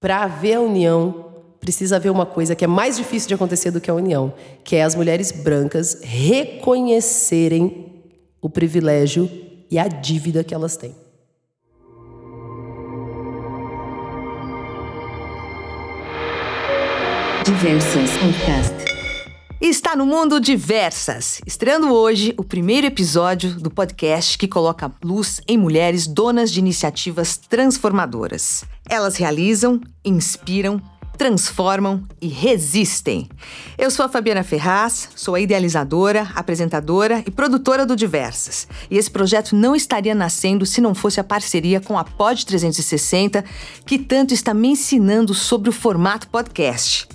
Para haver a união, precisa haver uma coisa que é mais difícil de acontecer do que a união, que é as mulheres brancas reconhecerem o privilégio e a dívida que elas têm. Diversas Podcast. Está no Mundo Diversas, estreando hoje o primeiro episódio do podcast que coloca luz em mulheres donas de iniciativas transformadoras. Elas realizam, inspiram, transformam e resistem. Eu sou a Fabiana Ferraz, sou a idealizadora, apresentadora e produtora do Diversas. E esse projeto não estaria nascendo se não fosse a parceria com a Pod 360, que tanto está me ensinando sobre o formato podcast.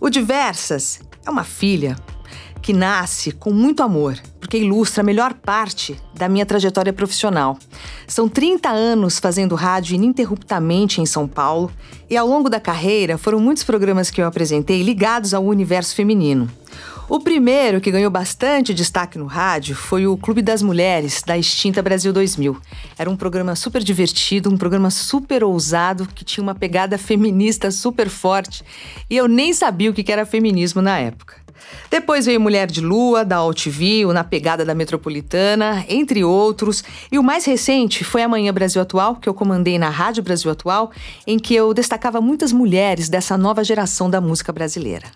O Diversas é uma filha que nasce com muito amor, porque ilustra a melhor parte da minha trajetória profissional. São 30 anos fazendo rádio ininterruptamente em São Paulo e ao longo da carreira foram muitos programas que eu apresentei ligados ao universo feminino. O primeiro que ganhou bastante destaque no rádio foi o Clube das Mulheres, da extinta Brasil 2000. Era um programa super divertido, um programa super ousado, que tinha uma pegada feminista super forte, e eu nem sabia o que era feminismo na época. Depois veio Mulher de Lua, da Altview, Na Pegada da Metropolitana, entre outros. E o mais recente foi Amanhã Brasil Atual, que eu comandei na Rádio Brasil Atual, em que eu destacava muitas mulheres dessa nova geração da música brasileira.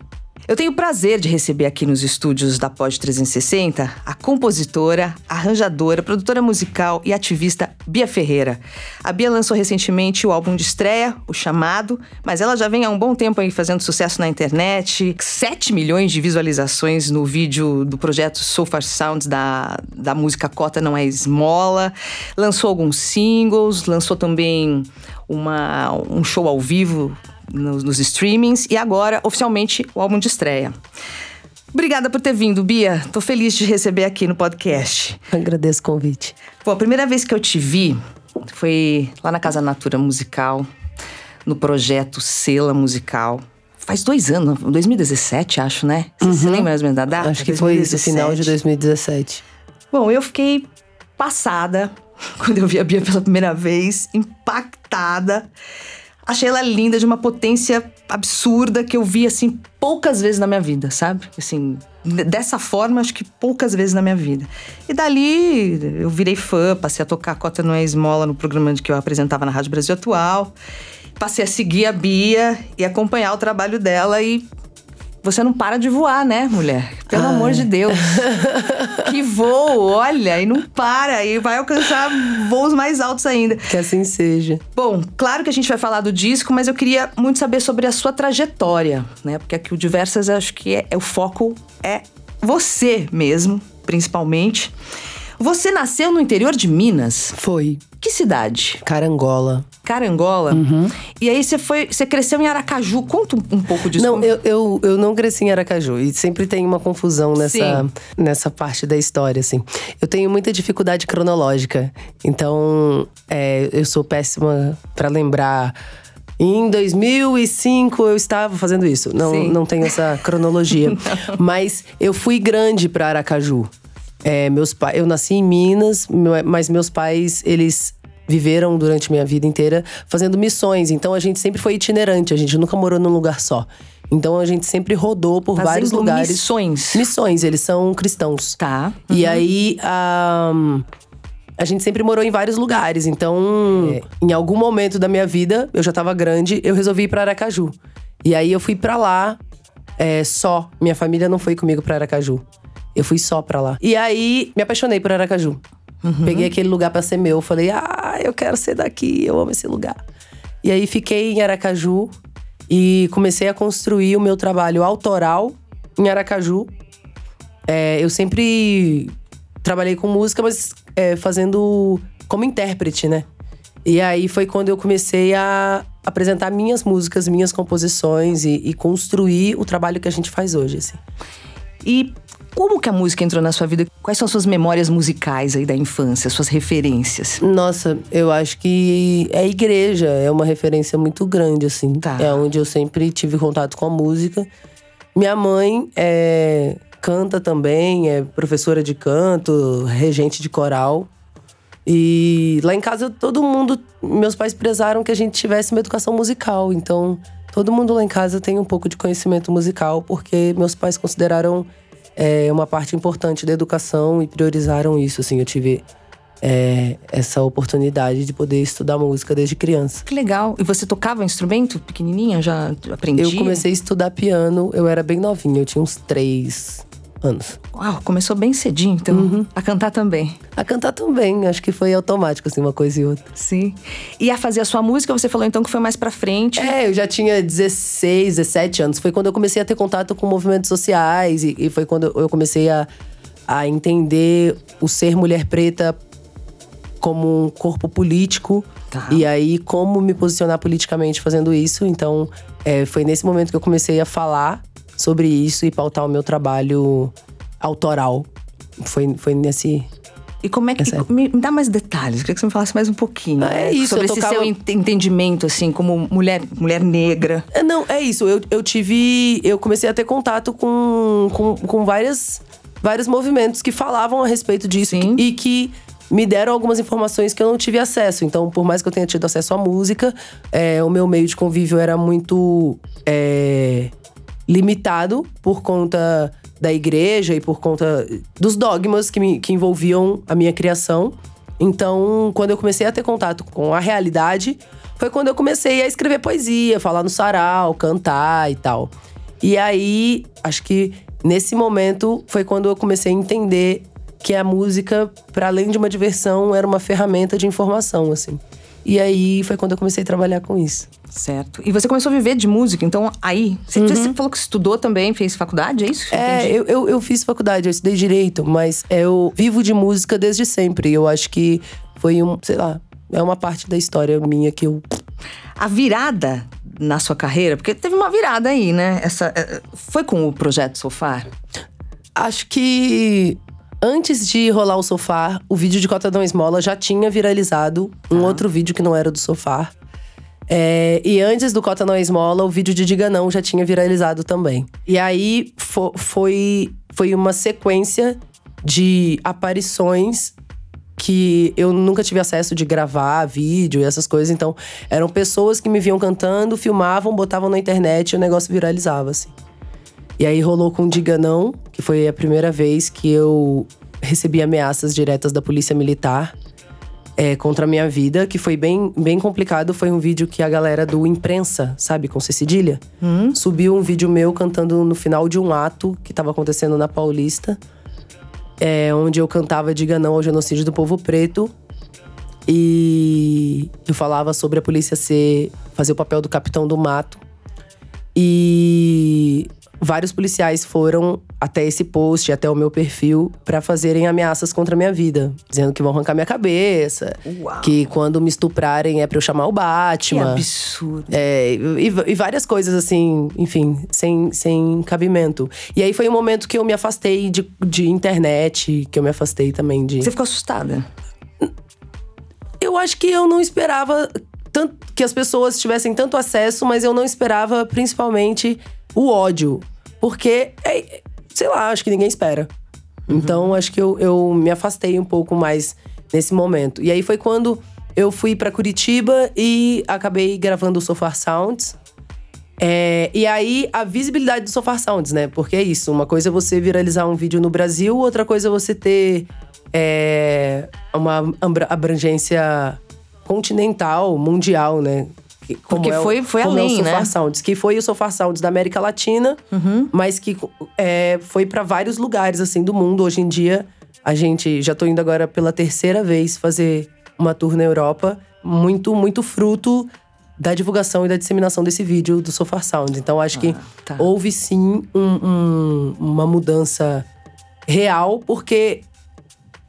Eu tenho o prazer de receber aqui nos estúdios da Pod 360 a compositora, arranjadora, produtora musical e ativista Bia Ferreira. A Bia lançou recentemente o álbum de estreia, O Chamado, mas ela já vem há um bom tempo aí fazendo sucesso na internet, 7 milhões de visualizações no vídeo do projeto So Far Sounds da, da música Cota Não É Esmola, lançou alguns singles, lançou também uma, um show ao vivo nos, nos streamings e agora, oficialmente, o álbum de estreia. Obrigada por ter vindo, Bia. Tô feliz de receber aqui no podcast. Agradeço o convite. Pô, a primeira vez que eu te vi foi lá na Casa Natura Musical, no projeto Sela Musical. Faz dois anos, 2017, acho, né? Você uhum. se lembra mais ou menos da data? Acho que 2017. foi isso, final de 2017. Bom, eu fiquei passada quando eu vi a Bia pela primeira vez, impactada. Achei ela linda, de uma potência absurda que eu vi, assim, poucas vezes na minha vida, sabe? Assim, dessa forma, acho que poucas vezes na minha vida. E dali, eu virei fã, passei a tocar Cota Não é Esmola no programa que eu apresentava na Rádio Brasil Atual. Passei a seguir a Bia e acompanhar o trabalho dela e você não para de voar, né, mulher? Pelo Ai. amor de Deus. que voo, olha, e não para, e vai alcançar voos mais altos ainda. Que assim seja. Bom, claro que a gente vai falar do disco, mas eu queria muito saber sobre a sua trajetória, né? Porque aqui o Diversas, acho que é, é o foco é você mesmo, principalmente. Você nasceu no interior de Minas? Foi. Que cidade? Carangola. Carangola? Uhum. E aí você foi, você cresceu em Aracaju. Conta um, pouco disso. Não, eu, eu, eu não cresci em Aracaju. E sempre tem uma confusão nessa, nessa parte da história, assim. Eu tenho muita dificuldade cronológica. Então, é, eu sou péssima para lembrar. Em 2005 eu estava fazendo isso. Não, não tenho essa cronologia. Mas eu fui grande para Aracaju. É, meus pais, eu nasci em Minas, mas meus pais, eles viveram durante minha vida inteira fazendo missões. Então a gente sempre foi itinerante, a gente nunca morou num lugar só. Então a gente sempre rodou por Fazendo vários lugares. Missões. Missões, eles são cristãos. Tá. Uhum. E aí um, a gente sempre morou em vários lugares. Então, é. em algum momento da minha vida, eu já tava grande, eu resolvi ir pra Aracaju. E aí eu fui para lá é, só. Minha família não foi comigo para Aracaju. Eu fui só pra lá. E aí, me apaixonei por Aracaju. Uhum. Peguei aquele lugar para ser meu. Falei, ah, eu quero ser daqui, eu amo esse lugar. E aí, fiquei em Aracaju e comecei a construir o meu trabalho autoral em Aracaju. É, eu sempre trabalhei com música, mas é, fazendo como intérprete, né? E aí foi quando eu comecei a apresentar minhas músicas, minhas composições e, e construir o trabalho que a gente faz hoje, assim. E como que a música entrou na sua vida? Quais são suas memórias musicais aí da infância, suas referências? Nossa, eu acho que é a igreja, é uma referência muito grande, assim. Tá. É onde eu sempre tive contato com a música. Minha mãe é, canta também, é professora de canto, regente de coral. E lá em casa, todo mundo. Meus pais prezaram que a gente tivesse uma educação musical. Então, todo mundo lá em casa tem um pouco de conhecimento musical, porque meus pais consideraram é, uma parte importante da educação e priorizaram isso. Assim, eu tive é, essa oportunidade de poder estudar música desde criança. Que legal. E você tocava instrumento pequenininha? Já aprendia? Eu comecei a estudar piano, eu era bem novinha, eu tinha uns três anos. Uau, começou bem cedinho, então. A cantar também. A cantar também, acho que foi automático, assim, uma coisa e outra. Sim. E a fazer a sua música, você falou então que foi mais pra frente. É, eu já tinha 16, 17 anos. Foi quando eu comecei a ter contato com movimentos sociais e, e foi quando eu comecei a, a entender o ser mulher preta como um corpo político. Tá. E aí, como me posicionar politicamente fazendo isso. Então, é, foi nesse momento que eu comecei a falar sobre isso e pautar o meu trabalho autoral. Foi, foi nesse. E como é que. É. Me, dá mais detalhes, queria que você me falasse mais um pouquinho. Ah, é né, isso, Sobre eu esse tocava- seu ent- entendimento, assim, como mulher, mulher negra. É, Não, é isso. Eu, eu tive. Eu comecei a ter contato com, com, com várias, vários movimentos que falavam a respeito disso Sim. e que me deram algumas informações que eu não tive acesso. Então, por mais que eu tenha tido acesso à música, é, o meu meio de convívio era muito é, limitado por conta da igreja e por conta dos dogmas que, me, que envolviam a minha criação. Então, quando eu comecei a ter contato com a realidade, foi quando eu comecei a escrever poesia, falar no sarau, cantar e tal. E aí, acho que nesse momento foi quando eu comecei a entender que a música, para além de uma diversão, era uma ferramenta de informação, assim. E aí foi quando eu comecei a trabalhar com isso. Certo. E você começou a viver de música, então aí. Você, você falou que estudou também, fez faculdade, é isso? Uhum. É, eu, eu, eu fiz faculdade, eu estudei direito, mas eu vivo de música desde sempre. Eu acho que foi um, sei lá, é uma parte da história minha que eu. A virada na sua carreira, porque teve uma virada aí, né? Essa, eh, foi com o projeto Sofá? Acho que antes de rolar o sofá, o vídeo de Cota Não Esmola já tinha viralizado um outro vídeo que não era do sofá. É, e antes do Cota Não Esmola, o vídeo de Diga Não já tinha viralizado também. E aí fo- foi, foi uma sequência de aparições que eu nunca tive acesso de gravar vídeo e essas coisas. Então, eram pessoas que me viam cantando, filmavam, botavam na internet e o negócio viralizava, assim. E aí rolou com Diga Não, que foi a primeira vez que eu recebi ameaças diretas da polícia militar é, contra a minha vida, que foi bem, bem complicado. Foi um vídeo que a galera do Imprensa, sabe, com C cedilha, subiu um vídeo meu cantando no final de um ato que tava acontecendo na Paulista, é, onde eu cantava Diga Não ao genocídio do povo preto. E eu falava sobre a polícia ser fazer o papel do capitão do mato. E vários policiais foram até esse post, até o meu perfil, pra fazerem ameaças contra a minha vida, dizendo que vão arrancar minha cabeça, Uau. que quando me estuprarem é pra eu chamar o Que Batman. absurdo. É, e, e várias coisas assim, enfim, sem, sem cabimento. E aí foi um momento que eu me afastei de, de internet, que eu me afastei também de. Você ficou assustada? Eu acho que eu não esperava tanto, que as pessoas tivessem tanto acesso, mas eu não esperava principalmente o ódio. Porque, é, sei lá, acho que ninguém espera. Então, acho que eu, eu me afastei um pouco mais nesse momento. E aí foi quando eu fui pra Curitiba e acabei gravando o Sofar Sounds. É, e aí, a visibilidade do Sofar Sounds, né? Porque é isso, uma coisa é você viralizar um vídeo no Brasil, outra coisa é você ter é, uma abrangência continental, mundial, né? Como Porque é o- foi- foi como é além, o Sofar né? Sounds, que foi o Sofar Sounds da América Latina, mas que é, foi pra vários lugares, assim, do mundo. Hoje em dia, a gente… Já tô indo agora pela terceira vez fazer uma tour na Europa. Muito, muito fruto da divulgação e da disseminação desse vídeo do Sofar Sound. Então, acho que tá. houve sim um- um- uma mudança real, porque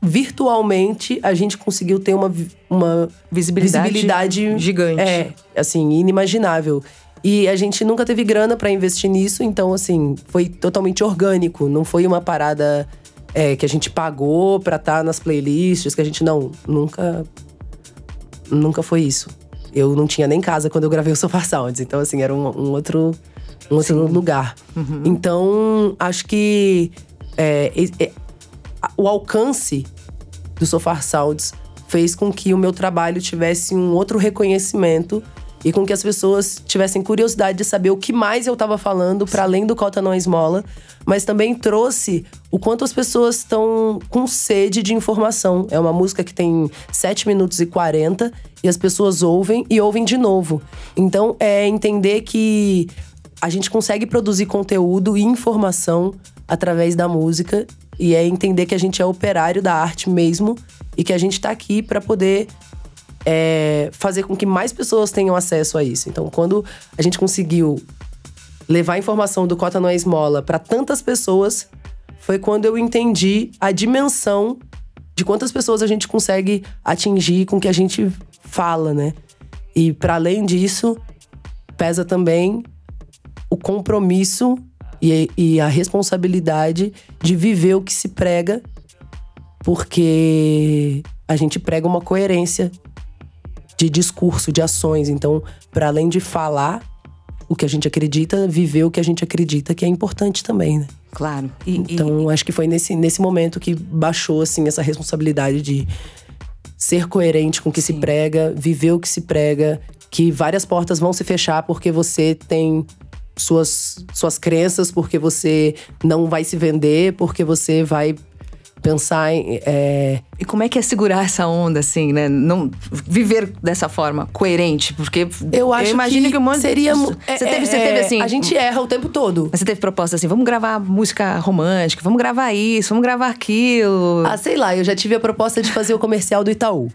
virtualmente a gente conseguiu ter uma, uma Visibilidade visibilidade gigante. É, assim, inimaginável. E a gente nunca teve grana pra investir nisso, então, assim, foi totalmente orgânico. Não foi uma parada é, que a gente pagou pra estar nas playlists, que a gente não. Nunca. Nunca foi isso. Eu não tinha nem casa quando eu gravei o Sofá Sounds. Então, assim, era um, um outro, um outro lugar. Então, acho que é, é, o alcance do Sofá Sounds fez com que o meu trabalho tivesse um outro reconhecimento e com que as pessoas tivessem curiosidade de saber o que mais eu estava falando para além do Cota Não Esmola, mas também trouxe o quanto as pessoas estão com sede de informação. É uma música que tem 7 minutos e 40 e as pessoas ouvem e ouvem de novo. Então é entender que a gente consegue produzir conteúdo e informação através da música e é entender que a gente é operário da arte mesmo e que a gente está aqui para poder é, fazer com que mais pessoas tenham acesso a isso. Então, quando a gente conseguiu levar a informação do Cota Não é Esmola para tantas pessoas, foi quando eu entendi a dimensão de quantas pessoas a gente consegue atingir com o que a gente fala, né? E para além disso, pesa também o compromisso e, e a responsabilidade de viver o que se prega, porque a gente prega uma coerência de discurso, de ações. Então, para além de falar o que a gente acredita, viver o que a gente acredita, que é importante também, né? Claro. E, então, e... acho que foi nesse, nesse momento que baixou, assim, essa responsabilidade de ser coerente com o que Sim. se prega, viver o que se prega, que várias portas vão se fechar porque você tem suas, suas crenças, porque você não vai se vender, porque você vai pensar em. É... E como é que é segurar essa onda, assim, né? Não viver dessa forma, coerente? Porque eu acho eu imagino que, que um monte seria. Você, teve, você teve assim. A gente erra o tempo todo. Mas você teve proposta assim: vamos gravar música romântica, vamos gravar isso, vamos gravar aquilo. Ah, sei lá, eu já tive a proposta de fazer o comercial do Itaú.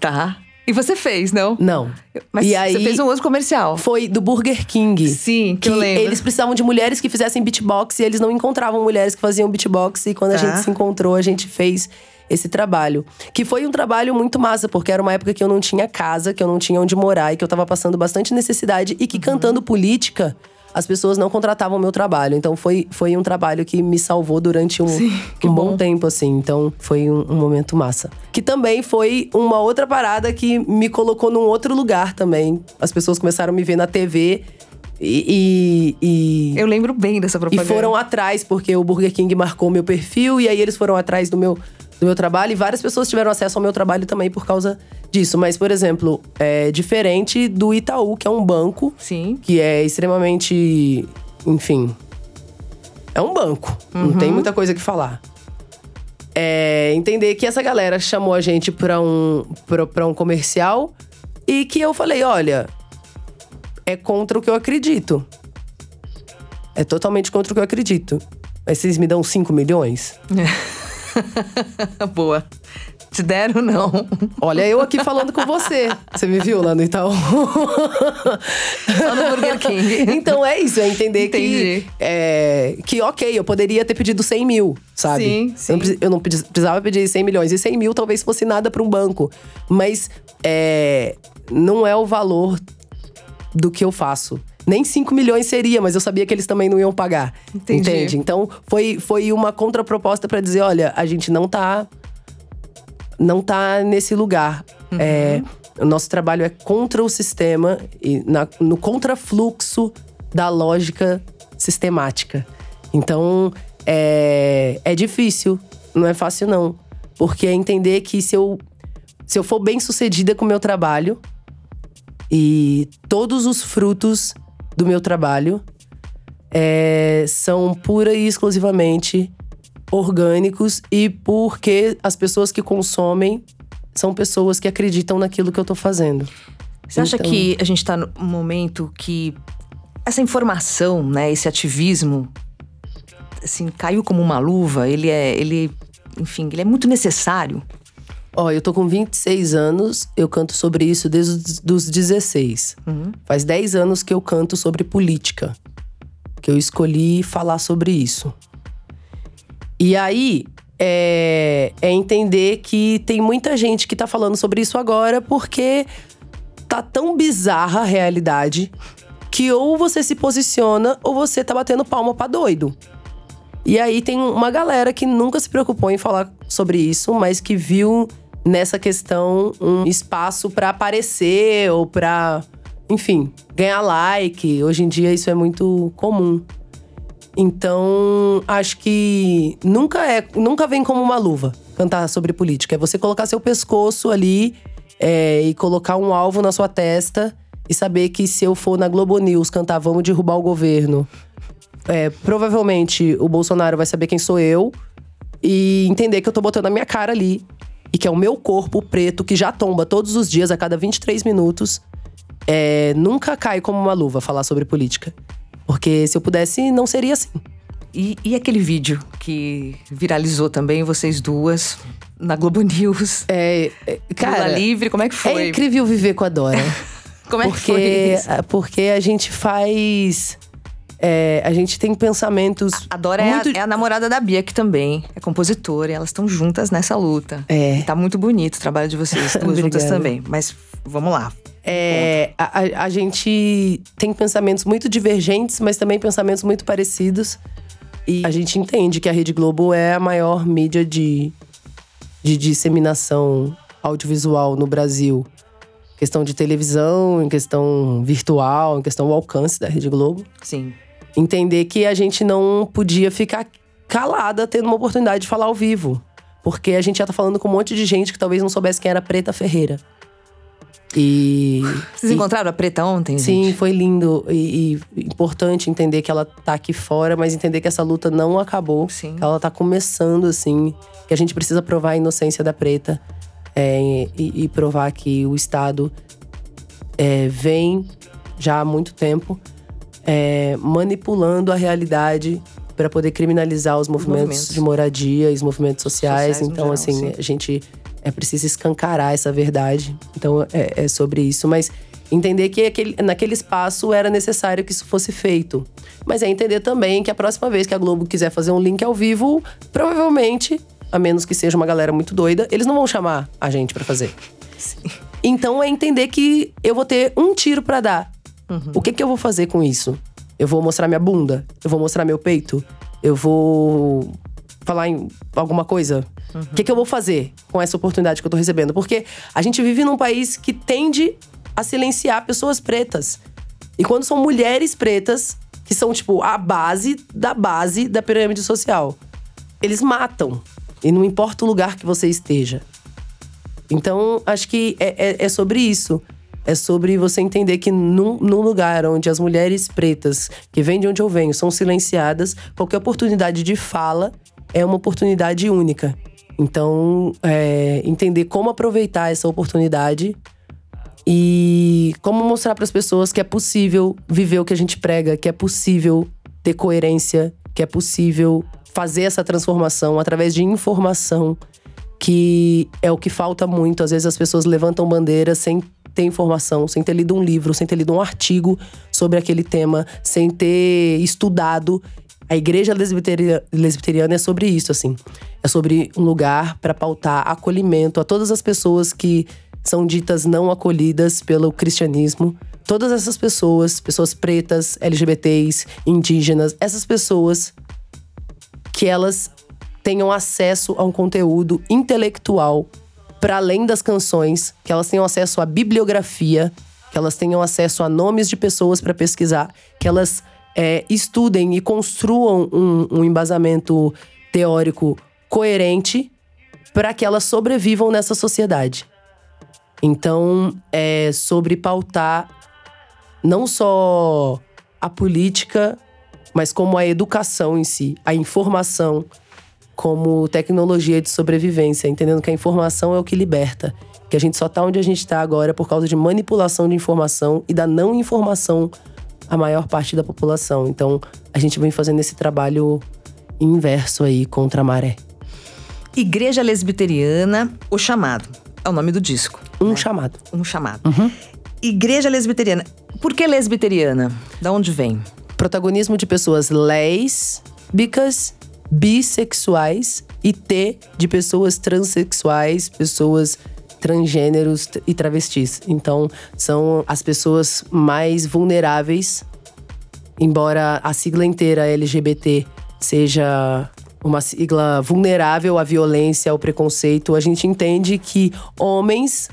Tá. E você fez, não? Não. Mas e aí, você fez um outro comercial. Foi do Burger King. Sim, que, que eu lembro. Eles precisavam de mulheres que fizessem beatbox e eles não encontravam mulheres que faziam beatbox. E quando tá. a gente se encontrou, a gente fez esse trabalho. Que foi um trabalho muito massa, porque era uma época que eu não tinha casa, que eu não tinha onde morar e que eu tava passando bastante necessidade e que uhum. cantando política as pessoas não contratavam o meu trabalho. Então foi, foi um trabalho que me salvou durante um, Sim, um bom. bom. tempo, assim. Então foi um, um, momento massa. Que também foi uma outra parada que me colocou num outro lugar também. As pessoas começaram a me ver na TV. E, e, Eu lembro bem dessa propaganda. E foram atrás, porque o Burger King marcou meu perfil, e aí eles foram atrás do meu, do meu trabalho. E várias pessoas tiveram acesso ao meu trabalho também por causa disso. Mas, por exemplo, é diferente do Itaú, que é um banco. Sim. Que é extremamente. Enfim. É um banco. Uhum. Não tem muita coisa que falar. É entender que essa galera chamou a gente pra um, pra, pra um comercial e que eu falei: olha, é contra o que eu acredito. É totalmente contra o que eu acredito. Mas vocês me dão 5 milhões? Boa. Te deram, não. Olha, eu aqui falando com você. Você me viu lá no Itaú? Só no Burger King. Então é isso, é entender Entendi. que. É, que, ok, eu poderia ter pedido 100 mil, sabe? Sim, sim. Eu, não, eu não precisava pedir 100 milhões. E 100 mil talvez fosse nada para um banco. Mas é, não é o valor do que eu faço nem 5 milhões seria, mas eu sabia que eles também não iam pagar. Entendi. Entende? Então foi, foi uma contraproposta para dizer: olha, a gente não tá. Não tá nesse lugar. Uhum. É, o nosso trabalho é contra o sistema e na, no contrafluxo da lógica sistemática. Então é, é difícil, não é fácil não. Porque é entender que se eu, se eu for bem sucedida com o meu trabalho e todos os frutos do meu trabalho é, são pura e exclusivamente orgânicos e porque as pessoas que consomem são pessoas que acreditam naquilo que eu tô fazendo. Você então... acha que a gente tá num momento que essa informação, né, esse ativismo, assim, caiu como uma luva? Ele é, ele, enfim, ele é muito necessário? Ó, eu tô com 26 anos, eu canto sobre isso desde os 16. Uhum. Faz 10 anos que eu canto sobre política. Que eu escolhi falar sobre isso. E aí, é, é entender que tem muita gente que tá falando sobre isso agora porque tá tão bizarra a realidade que ou você se posiciona ou você tá batendo palma pra doido. E aí tem uma galera que nunca se preocupou em falar sobre isso, mas que viu nessa questão um espaço para aparecer ou para, enfim, ganhar like. Hoje em dia isso é muito comum. Então, acho que nunca é, nunca vem como uma luva. cantar sobre política. É você colocar seu pescoço ali é, e colocar um alvo na sua testa e saber que se eu for na Globo News cantar vamos derrubar o governo, é, provavelmente o Bolsonaro vai saber quem sou eu e entender que eu tô botando a minha cara ali e que é o meu corpo preto que já tomba todos os dias, a cada 23 minutos. É, nunca cai como uma luva falar sobre política. Porque se eu pudesse, não seria assim. E, e aquele vídeo que viralizou também, vocês duas, na Globo News? É, é cara, Lula livre, como é que foi? É incrível viver com a Dora. como é porque, que foi isso? Porque a gente faz. É, a gente tem pensamentos. A Dora muito... é, a, é, a, namorada da Bia, que também é compositora, e elas estão juntas nessa luta. É. E tá muito bonito o trabalho de vocês, duas juntas também. Mas vamos lá. É, a, a, gente tem pensamentos muito divergentes, mas também pensamentos muito parecidos. E a gente entende que a Rede Globo é a maior mídia de, de disseminação audiovisual no Brasil. Em questão de televisão, em questão virtual, em questão do alcance da Rede Globo. Sim. Entender que a gente não podia ficar calada tendo uma oportunidade de falar ao vivo. Porque a gente já tá falando com um monte de gente que talvez não soubesse quem era Preta Ferreira. E. Vocês e, encontraram a preta ontem? Sim, gente? foi lindo. E, e, importante entender que ela tá aqui fora, mas entender que essa luta não acabou. Sim. Que ela tá começando, assim. Que a gente precisa provar a inocência da preta. É, e, e, provar que o Estado é, vem já há muito tempo é, manipulando a realidade para poder criminalizar os movimentos, movimentos, de moradia e os movimentos sociais. sociais então, geral, assim, sim. a gente é preciso escancarar essa verdade. Então é, é sobre isso. Mas entender que aquele, naquele espaço era necessário que isso fosse feito. Mas é entender também que a próxima vez que a Globo quiser fazer um link ao vivo, provavelmente, a menos que seja uma galera muito doida, eles não vão chamar a gente para fazer. Sim. Então é entender que eu vou ter um tiro para dar. Uhum. O que, que eu vou fazer com isso? Eu vou mostrar minha bunda? Eu vou mostrar meu peito? Eu vou falar em alguma coisa? O uhum. que, que eu vou fazer com essa oportunidade que eu tô recebendo? Porque a gente vive num país que tende a silenciar pessoas pretas. E quando são mulheres pretas, que são, tipo, a base da base da pirâmide social, eles matam. E não importa o lugar que você esteja. Então, acho que é, é, é sobre isso. É sobre você entender que num, num, lugar onde as mulheres pretas, que vêm de onde eu venho, são silenciadas, qualquer oportunidade de fala é uma oportunidade única. Então, é, entender como aproveitar essa oportunidade e como mostrar para as pessoas que é possível viver o que a gente prega, que é possível ter coerência, que é possível fazer essa transformação através de informação, que é o que falta muito. Às vezes as pessoas levantam bandeiras sem ter informação, sem ter lido um livro, sem ter lido um artigo sobre aquele tema, sem ter estudado a igreja lesbiteriana é sobre isso, assim. É sobre um lugar para pautar acolhimento a todas as pessoas que são ditas não acolhidas pelo cristianismo. Todas essas pessoas, pessoas pretas, LGBTs, indígenas, essas pessoas que elas tenham acesso a um conteúdo intelectual para além das canções, que elas tenham acesso à bibliografia, que elas tenham acesso a nomes de pessoas para pesquisar, que elas é, estudem e construam um, um embasamento teórico coerente para que elas sobrevivam nessa sociedade. Então, é sobre pautar não só a política, mas como a educação em si, a informação como tecnologia de sobrevivência, entendendo que a informação é o que liberta, que a gente só está onde a gente está agora por causa de manipulação de informação e da não informação a maior parte da população. Então, a gente vem fazendo esse trabalho inverso aí contra a maré. Igreja Lesbiteriana, O Chamado. É o nome do disco. Um né? chamado. Um chamado. Uhum. Igreja Lesbiteriana. Por que lesbiteriana? Da onde vem? Protagonismo de pessoas lésbicas, bissexuais e T de pessoas transexuais, pessoas transgêneros e travestis. Então, são as pessoas mais vulneráveis, embora a sigla inteira LGBT seja uma sigla vulnerável à violência, ao preconceito, a gente entende que homens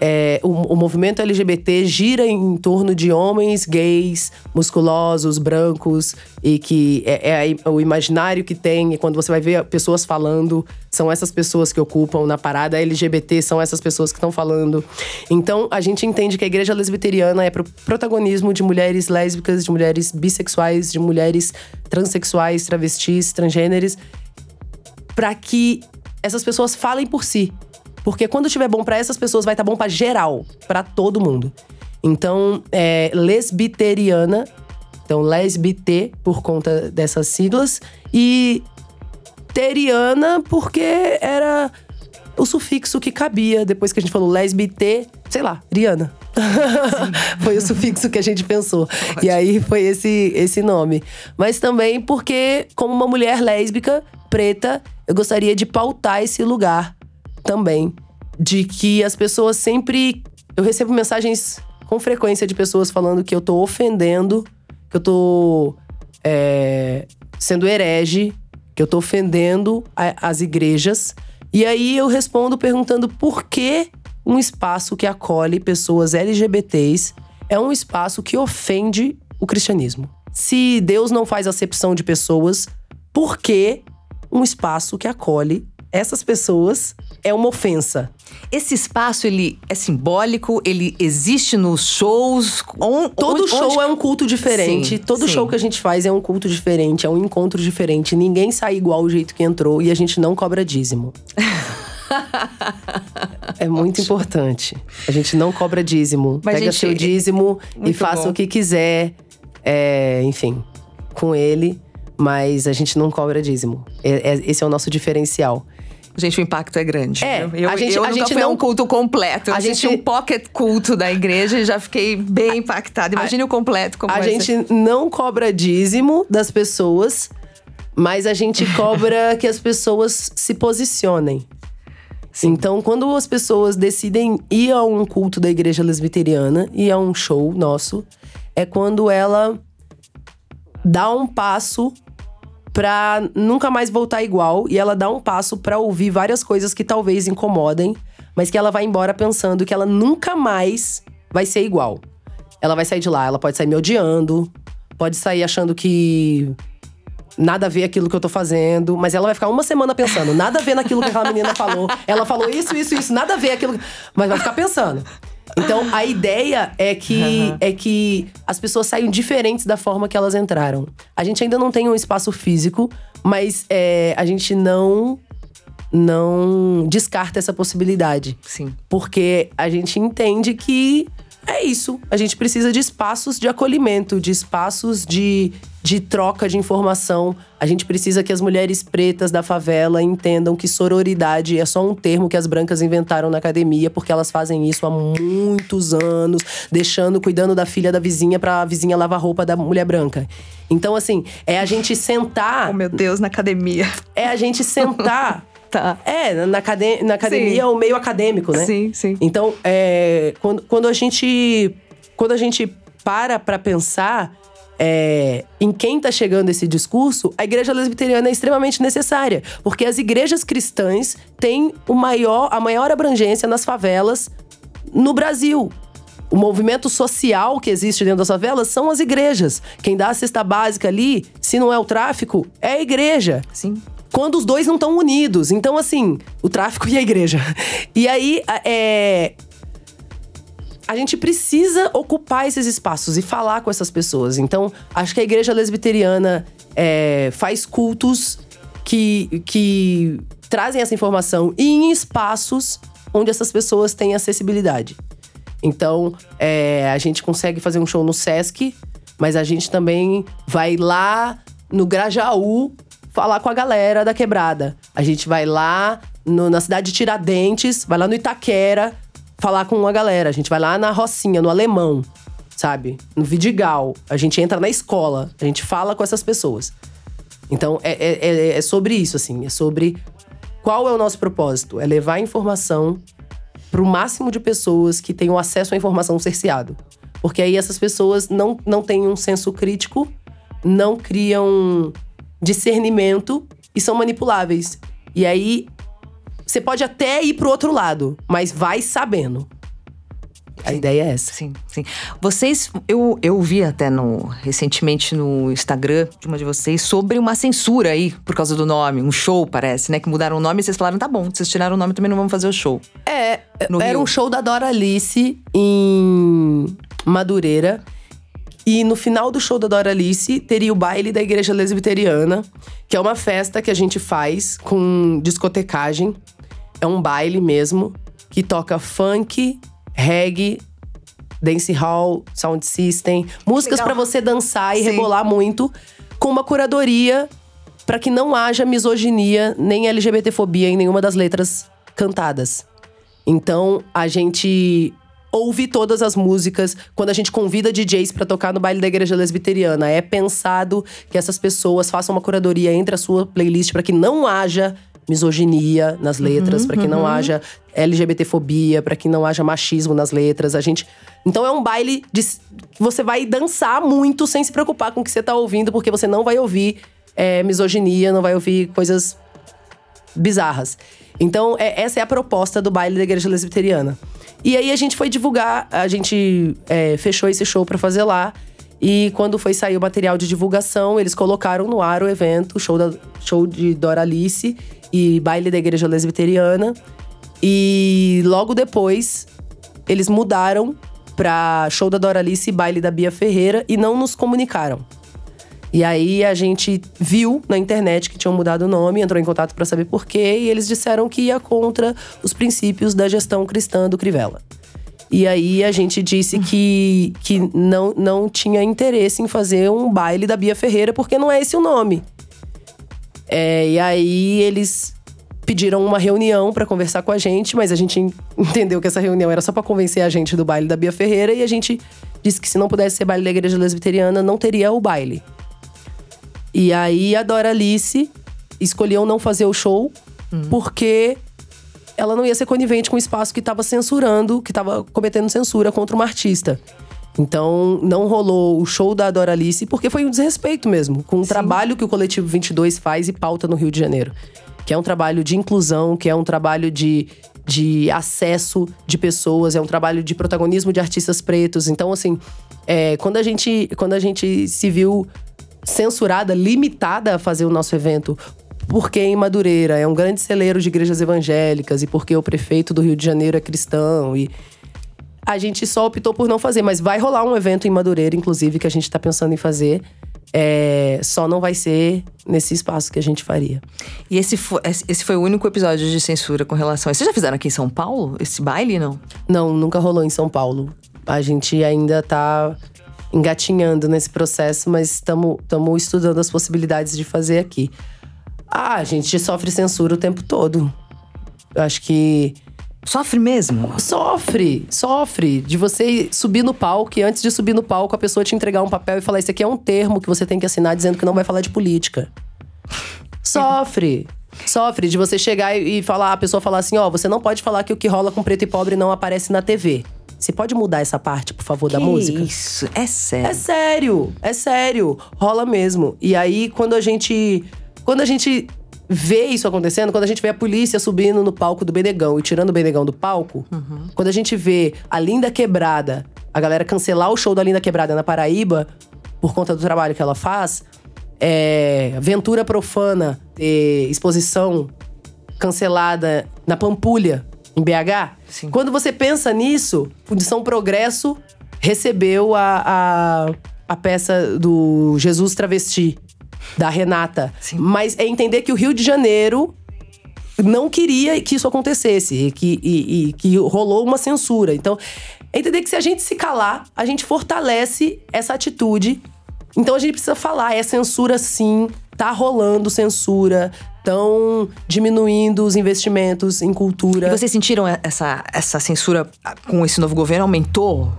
é, o, o movimento LGBT gira em torno de homens gays, musculosos, brancos, e que é, é o imaginário que tem. E quando você vai ver pessoas falando, são essas pessoas que ocupam na parada LGBT, são essas pessoas que estão falando. Então, a gente entende que a igreja lesbiteriana é pro protagonismo de mulheres lésbicas, de mulheres bissexuais, de mulheres transexuais, travestis, transgêneres, para que essas pessoas falem por si. Porque quando estiver bom para essas pessoas, vai estar tá bom para geral, para todo mundo. Então, é lesbiteriana, então lesbite por conta dessas siglas e teriana porque era o sufixo que cabia depois que a gente falou lesbite, sei lá, riana. foi o sufixo que a gente pensou. E aí foi esse esse nome. Mas também porque como uma mulher lésbica preta, eu gostaria de pautar esse lugar também. De que as pessoas sempre. Eu recebo mensagens com frequência de pessoas falando que eu tô ofendendo, que eu tô é, sendo herege, que eu tô ofendendo a, as igrejas. E aí eu respondo perguntando por que um espaço que acolhe pessoas LGBTs é um espaço que ofende o cristianismo. Se Deus não faz acepção de pessoas, por que um espaço que acolhe essas pessoas é uma ofensa. Esse espaço, ele é simbólico? Ele existe nos shows? On, Todo onde, show onde... é um culto diferente. Sim, Todo sim. show que a gente faz é um culto diferente, é um encontro diferente. Ninguém sai igual o jeito que entrou e a gente não cobra dízimo. é muito Ótimo. importante. A gente não cobra dízimo. Mas Pega gente, seu dízimo e faça bom. o que quiser. É, enfim, com ele mas a gente não cobra dízimo. É, é, esse é o nosso diferencial. Gente, o impacto é grande. É, eu, a gente, eu a nunca gente não um culto completo. Eu a gente um pocket culto da igreja e já fiquei bem impactada. Imagine a, o completo como A gente ser. não cobra dízimo das pessoas, mas a gente cobra que as pessoas se posicionem. Sim. Então, quando as pessoas decidem ir a um culto da igreja lesbiteriana e a um show nosso, é quando ela dá um passo pra nunca mais voltar igual e ela dá um passo para ouvir várias coisas que talvez incomodem, mas que ela vai embora pensando que ela nunca mais vai ser igual. Ela vai sair de lá, ela pode sair me odiando, pode sair achando que nada a ver aquilo que eu tô fazendo, mas ela vai ficar uma semana pensando, nada a ver naquilo que aquela menina falou. Ela falou isso, isso, isso, nada a ver aquilo, mas vai ficar pensando. Então a ideia é que, uhum. é que as pessoas saiam diferentes da forma que elas entraram. A gente ainda não tem um espaço físico, mas é, a gente não não descarta essa possibilidade. Sim. Porque a gente entende que é isso. A gente precisa de espaços de acolhimento, de espaços de, de troca de informação. A gente precisa que as mulheres pretas da favela entendam que sororidade é só um termo que as brancas inventaram na academia, porque elas fazem isso há muitos anos, deixando, cuidando da filha da vizinha para a vizinha lavar roupa da mulher branca. Então, assim, é a gente sentar. Oh, meu Deus, na academia. É a gente sentar. Tá. É, na, academia, na academia é o meio acadêmico, né? Sim, sim. Então, é, quando, quando a gente. Quando a gente para pra pensar é, em quem está chegando esse discurso, a igreja lesbiteriana é extremamente necessária. Porque as igrejas cristãs têm o maior, a maior abrangência nas favelas no Brasil. O movimento social que existe dentro das favelas são as igrejas. Quem dá a cesta básica ali, se não é o tráfico, é a igreja. Sim quando os dois não estão unidos. Então, assim, o tráfico e a igreja. E aí, é. A gente precisa ocupar esses espaços e falar com essas pessoas. Então, acho que a igreja lesbiteriana é, faz cultos que, que trazem essa informação em espaços onde essas pessoas têm acessibilidade. Então, é, a gente consegue fazer um show no Sesc, mas a gente também vai lá no Grajaú falar com a galera da quebrada. A gente vai lá no, na cidade de Tiradentes, vai lá no Itaquera falar com a galera. A gente vai lá na Rocinha, no Alemão, sabe? No Vidigal. A gente entra na escola, a gente fala com essas pessoas. Então é, é, é, é sobre isso, assim. É sobre qual é o nosso propósito. É levar informação para o máximo de pessoas que tenham acesso à informação cerceado. Porque aí essas pessoas não, não têm um senso crítico, não criam discernimento e são manipuláveis. E aí você pode até ir pro outro lado, mas vai sabendo. A ideia é essa. Sim, sim. Vocês, eu, eu vi até no, recentemente no Instagram de uma de vocês sobre uma censura aí por causa do nome, um show parece, né? Que mudaram o nome e vocês falaram, tá bom, vocês tiraram o nome também não vamos fazer o show. É, No era Rio. um show da Dora Alice em Madureira. E no final do show da Dora Alice, teria o baile da Igreja Lesbiteriana, que é uma festa que a gente faz com discotecagem. É um baile mesmo, que toca funk, reggae, dance hall, sound system, músicas pra você dançar e Sim. rebolar muito, com uma curadoria pra que não haja misoginia nem LGBTfobia em nenhuma das letras cantadas. Então, a gente ouve todas as músicas quando a gente convida DJs pra tocar no baile da igreja lesbiteriana. É pensado que essas pessoas façam uma curadoria entre a sua playlist pra que não haja misoginia nas letras, pra que não haja LGBTfobia, pra que não haja machismo nas letras. A gente Então é um baile de que você vai dançar muito sem se preocupar com o que você tá ouvindo, porque você não vai ouvir é, misoginia, não vai ouvir coisas bizarras. Então, é- essa é a proposta do baile da igreja lesbiteriana. E aí a gente foi divulgar, a gente é, fechou esse show pra fazer lá. E quando foi sair o material de divulgação, eles colocaram no ar o evento, show, da, show de Dora Alice e baile da igreja lesbiteriana. E logo depois, eles mudaram pra show da Dora Alice e baile da Bia Ferreira e não nos comunicaram. E aí a gente viu na internet que tinham mudado o nome, entrou em contato pra saber por quê, e eles disseram que ia contra os princípios da gestão cristã do Crivella. E aí a gente disse que, que não, não tinha interesse em fazer um baile da Bia Ferreira, porque não é esse o nome. É, e aí eles pediram uma reunião pra conversar com a gente, mas a gente en- entendeu que essa reunião era só pra convencer a gente do baile da Bia Ferreira e a gente disse que se não pudesse ser baile da igreja lesbiteriana, não teria o baile. E aí a Dora Alice escolheu não fazer o show porque ela não ia ser conivente com o espaço que estava censurando, que estava cometendo censura contra uma artista. Então, não rolou o show da Dora Alice, porque foi um desrespeito mesmo, com o trabalho que o Coletivo 22 faz e pauta no Rio de Janeiro. Que é um trabalho de inclusão, que é um trabalho de, de acesso de pessoas, é um trabalho de protagonismo de artistas pretos. Então, assim, é, quando, a gente, quando a gente se viu censurada, limitada a fazer o nosso evento. Porque em Madureira é um grande celeiro de igrejas evangélicas e porque o prefeito do Rio de Janeiro é cristão e a gente só optou por não fazer, mas vai rolar um evento em Madureira, inclusive, que a gente tá pensando em fazer. É, só não vai ser nesse espaço que a gente faria. E esse foi, esse foi o único episódio de censura com relação a isso. Vocês já fizeram aqui em São Paulo esse baile, não? Não, nunca rolou em São Paulo. A gente ainda tá engatinhando nesse processo, mas estamos estudando as possibilidades de fazer aqui. Ah, a gente sofre censura o tempo todo. Eu acho que Sofre mesmo? Sofre, sofre de você subir no palco e antes de subir no palco a pessoa te entregar um papel e falar: Isso aqui é um termo que você tem que assinar dizendo que não vai falar de política. Sofre. Sofre de você chegar e falar, a pessoa falar assim: Ó, você não pode falar que o que rola com preto e pobre não aparece na TV. Você pode mudar essa parte, por favor, da Que música? Isso, é sério. É sério, é sério. Rola mesmo. E aí, quando a gente. Quando a gente vê isso acontecendo, quando a gente vê a polícia subindo no palco do Benegão e tirando o Benegão do palco, quando a gente vê a Linda Quebrada, a galera cancelar o show da Linda Quebrada na Paraíba por conta do trabalho que ela faz, é, Ventura Profana, ter exposição cancelada na Pampulha, em BH. Sim. Quando você pensa nisso, Fundição Progresso recebeu a, a, a peça do Jesus Travesti, da Renata. Sim. Mas é entender que o Rio de Janeiro não queria que isso acontecesse e que, e- e que rolou uma censura. Então, é entender que se a gente se calar, a gente fortalece essa atitude. Então a gente precisa falar, é censura sim, tá rolando censura, estão diminuindo os investimentos em cultura. E vocês sentiram essa, essa censura com esse novo governo? Aumentou?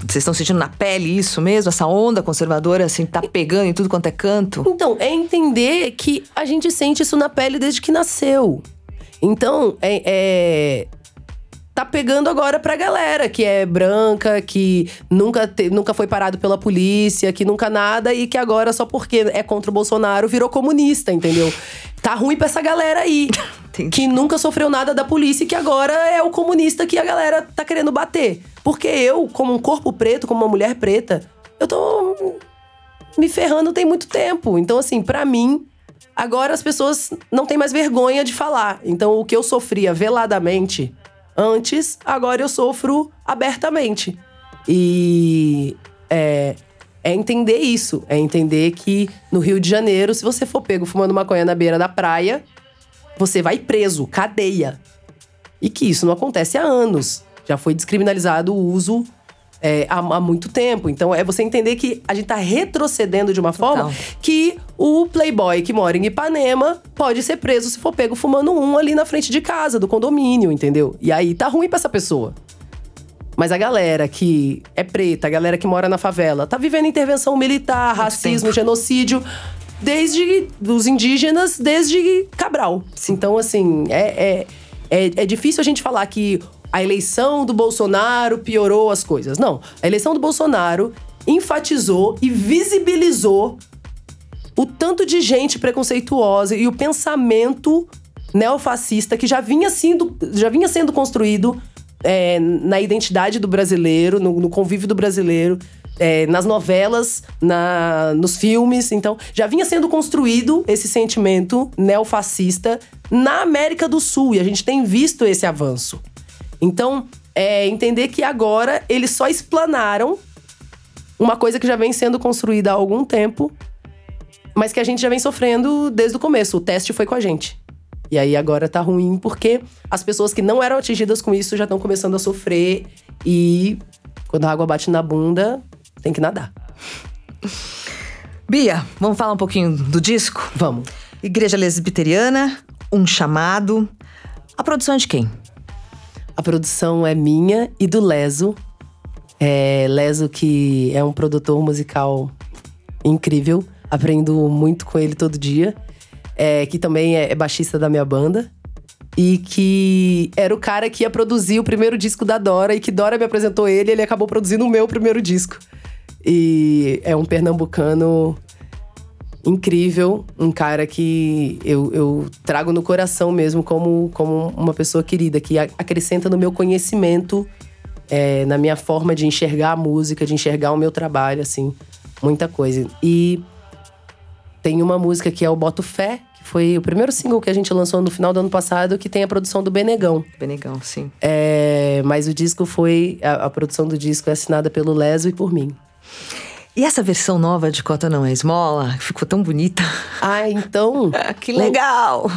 Vocês estão sentindo na pele isso mesmo? Essa onda conservadora, assim, tá pegando em tudo quanto é canto? Então, é entender que a gente sente isso na pele desde que nasceu. Então, é. é- Tá pegando agora pra galera que é branca, que nunca, te- nunca foi parado pela polícia, que nunca nada e que agora, só porque é contra o Bolsonaro, virou comunista, entendeu? tá ruim pra essa galera aí. Entendi. que nunca sofreu nada da polícia e que agora é o comunista que a galera tá querendo bater. Porque eu, como um corpo preto, como uma mulher preta, eu tô me ferrando tem muito tempo. Então, assim, pra mim, agora as pessoas não têm mais vergonha de falar. Então, o que eu sofria veladamente antes, agora eu sofro abertamente. E é, é entender isso. É entender que no Rio de Janeiro, se você for pego fumando maconha na beira da praia, você vai preso, cadeia. E que isso não acontece há anos. Já foi descriminalizado o uso é, há, há muito tempo. Então é você entender que a gente tá retrocedendo de uma forma que o playboy que mora em Ipanema pode ser preso se for pego fumando um ali na frente de casa, do condomínio, entendeu? E aí tá ruim pra essa pessoa. Mas a galera que é preta, a galera que mora na favela, tá vivendo intervenção militar, racismo, tempo. genocídio, desde os indígenas, desde Cabral. Então, assim, é, é, é, é difícil a gente falar que a eleição do Bolsonaro piorou as coisas. Não. A eleição do Bolsonaro enfatizou e visibilizou o tanto de gente preconceituosa e o pensamento neofascista que já vinha sendo, já vinha sendo construído é, na identidade do brasileiro, no, no convívio do brasileiro, é, nas novelas, na, nos filmes. Então, já vinha sendo construído esse sentimento neofascista na América do Sul e a gente tem visto esse avanço. Então, é entender que agora eles só explanaram uma coisa que já vem sendo construída há algum tempo, mas que a gente já vem sofrendo desde o começo. O teste foi com a gente. E aí agora tá ruim porque as pessoas que não eram atingidas com isso já estão começando a sofrer e quando a água bate na bunda, tem que nadar. Bia, vamos falar um pouquinho do disco? Vamos. Igreja Lesbiteriana, Um Chamado. A produção é de quem? A produção é minha e do Leso. É, Leso, que é um produtor musical incrível. Aprendo muito com ele todo dia. É, que também é, é baixista da minha banda. E que era o cara que ia produzir o primeiro disco da Dora. E que Dora me apresentou ele e ele acabou produzindo o meu primeiro disco. E é um pernambucano incrível, um cara que eu, eu trago no coração mesmo como, como uma pessoa querida, que acrescenta no meu conhecimento, é, na minha forma de enxergar a música, de enxergar o meu trabalho, assim, muita coisa. E tem uma música que é o Boto Fé, que foi o primeiro single que a gente lançou no final do ano passado, que tem a produção do Benegão. Benegão, sim. É, mas o disco foi. A, a produção do disco é assinada pelo Leso e por mim. E essa versão nova de Cota Não é Esmola, ficou tão bonita. Ah, então. que legal!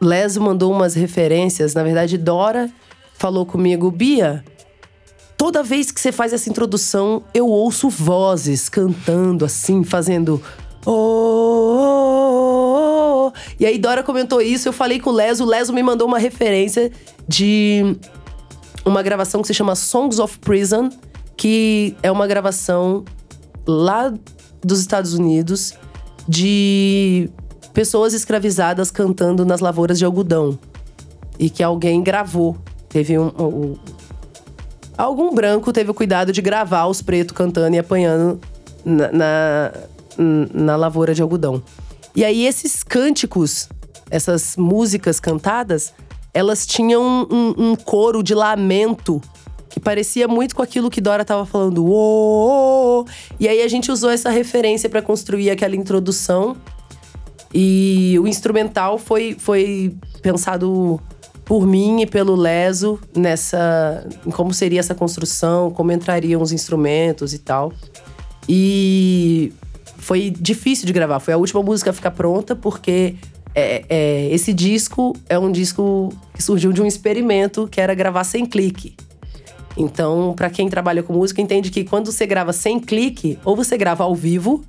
Leso mandou umas referências. Na verdade, Dora falou comigo, Bia. Toda vez que você faz essa introdução, eu ouço vozes cantando assim, fazendo. "Oh, oh, oh". E aí Dora comentou isso, eu falei com o Leso, o Leso me mandou uma referência de uma gravação que se chama Songs of Prison, que é uma gravação lá dos Estados Unidos de pessoas escravizadas cantando nas lavouras de algodão. E que alguém gravou. Teve um. um- algum branco teve o cuidado de gravar os pretos cantando e apanhando na, na, na lavoura de algodão. E aí, esses cânticos, essas músicas cantadas, elas tinham um, um- um coro de lamento que parecia muito com aquilo que Dora tava falando. "Ô, ô, ô". E aí a gente usou essa referência para construir aquela introdução. E o instrumental foi, foi pensado por mim e pelo Leso nessa. em como seria essa construção, como entrariam os instrumentos e tal. E foi difícil de gravar. Foi a última música a ficar pronta, porque é, é, esse disco é um disco que surgiu de um experimento que era gravar sem clique. Então, pra quem trabalha com música, entende que quando você grava sem clique, ou você grava ao vivo,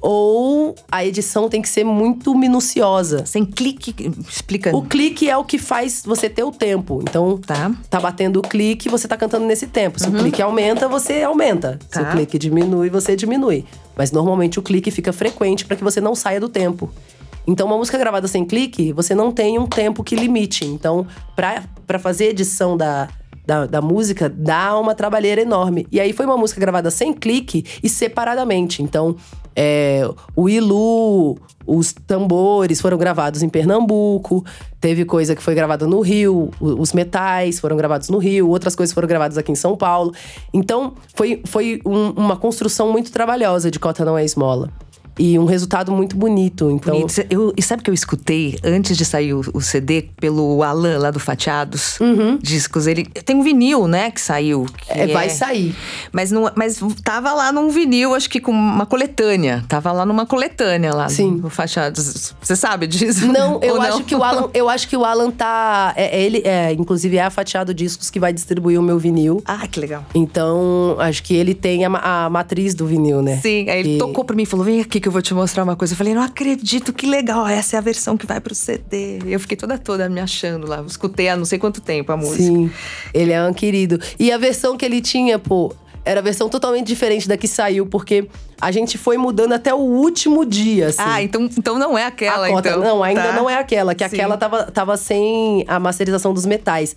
ou a edição tem que ser muito minuciosa. Sem clique, explica. O clique é o que faz você ter o tempo. Então, Tá. tá batendo o clique, você tá cantando nesse tempo. Se o clique aumenta, você aumenta. Se Tá. o clique diminui, você diminui. Mas normalmente o clique fica frequente para que você não saia do tempo. Então, uma música gravada sem clique, você não tem um tempo que limite. Então, pra fazer edição da, da, da música, dá uma trabalheira enorme. E aí foi uma música gravada sem clique e separadamente. Então, É, o Ilu, os tambores foram gravados em Pernambuco. Teve coisa que foi gravada no Rio, os metais foram gravados no Rio, outras coisas foram gravadas aqui em São Paulo. Então, foi, foi um- uma construção muito trabalhosa de Cota Não É Esmola. E um resultado muito bonito. Então, Bonito. Eu, e sabe que eu escutei antes de sair o, o CD pelo Alan lá do Fatiados Discos? Ele tem um vinil, né, que saiu. que é, vai sair. Mas, não, mas tava lá num vinil, acho que com uma coletânea. Tava lá numa coletânea lá Sim. no Fatiados. Você sabe disso? Não, eu acho que o Alan, eu acho que o Alan tá, é, ele, é, inclusive é a Fatiado Discos que vai distribuir o meu vinil. Ah, que legal. Então, acho que ele tem a, a matriz do vinil, né? Sim, aí ele E- tocou pra mim e falou: vem aqui que eu vou te mostrar uma coisa. Eu falei, não acredito, que legal, essa é a versão que vai pro CD. Eu fiquei toda toda me achando lá. Eu escutei há não sei quanto tempo a música. Sim, ele é um querido. E a versão que ele tinha, pô, era a versão totalmente diferente da que saiu, porque a gente foi mudando até o último dia, assim. Ah, então, então não é aquela, a cota, então. não, ainda Tá. não é aquela, que Sim. aquela tava, tava sem a masterização dos metais.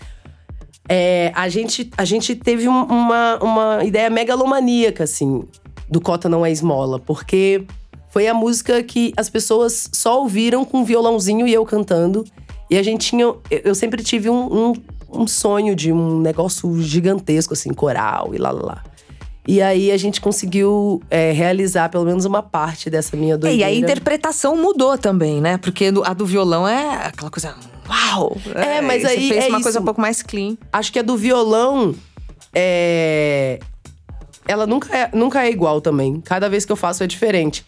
É, a, gente, a gente teve um- uma, uma ideia megalomaníaca, assim, do Cota Não É Esmola, porque foi a música que as pessoas só ouviram com violãozinho e eu cantando. E a gente tinha. Eu sempre tive um, um, um sonho de um negócio gigantesco, assim, coral e lá lá lá. E aí a gente conseguiu é, realizar pelo menos uma parte dessa minha É, doideira. e a interpretação mudou também, né? Porque a do violão é aquela coisa. Uau! É, mas e você aí fez é uma coisa isso. um pouco mais clean. Acho que a do violão é. Ela nunca é, nunca é igual também. Cada vez que eu faço é diferente.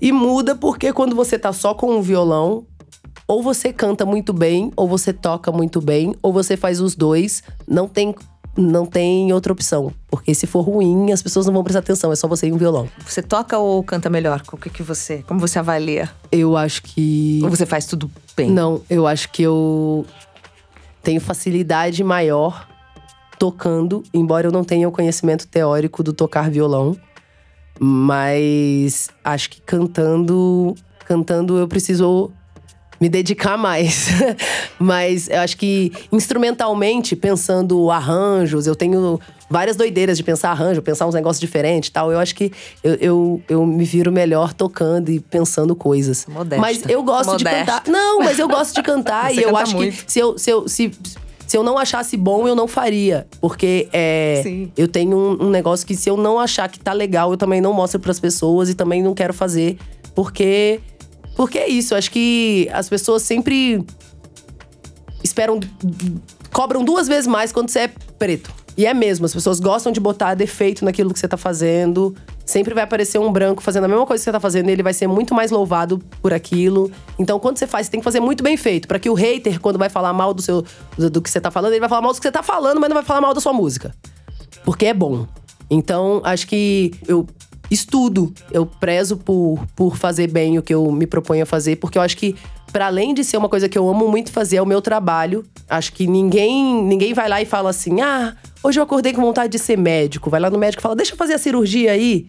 E muda porque quando você tá só com o violão, ou você canta muito bem, ou você toca muito bem, ou você faz os dois. Não tem, não tem outra opção. Porque se for ruim, as pessoas não vão prestar atenção. É só você e um violão. Você toca ou canta melhor? O que, que você. Como você avalia? Eu acho que. Ou você faz tudo bem? Não, eu acho que eu tenho facilidade maior tocando, embora eu não tenha o conhecimento teórico do tocar violão. Mas acho que cantando, cantando eu preciso me dedicar mais. Mas eu acho que instrumentalmente, pensando arranjos, eu tenho várias doideiras de pensar arranjo, pensar uns negócios diferentes e tal. Eu acho que eu, eu, eu me viro melhor tocando e pensando coisas. Modesta. Mas eu gosto de Modesta. cantar. Não, mas eu gosto de cantar e eu canta acho muito. que se eu, se, eu, se, se eu não achasse bom, eu não faria. Porque é, Sim. eu tenho um, um negócio que se eu não achar que tá legal, eu também não mostro pras pessoas e também não quero fazer. Porque. Porque é isso. eu Acho que as pessoas sempre esperam. cobram duas vezes mais quando você é preto. E é mesmo, as pessoas gostam de botar defeito naquilo que você tá fazendo. Sempre vai aparecer um branco fazendo a mesma coisa que você tá fazendo, e ele vai ser muito mais louvado por aquilo. Então, quando você faz, você tem que fazer muito bem feito, para que o hater, quando vai falar mal do seu do, do que você tá falando, ele vai falar mal do que você tá falando, mas não vai falar mal da sua música. Porque é bom. Então, acho que eu estudo, eu prezo por, por fazer bem o que eu me proponho a fazer, porque eu acho que, para além de ser uma coisa que eu amo muito fazer, é o meu trabalho. Acho que ninguém, ninguém vai lá e fala assim: ah, hoje eu acordei com vontade de ser médico. Vai lá no médico e fala: deixa eu fazer a cirurgia aí.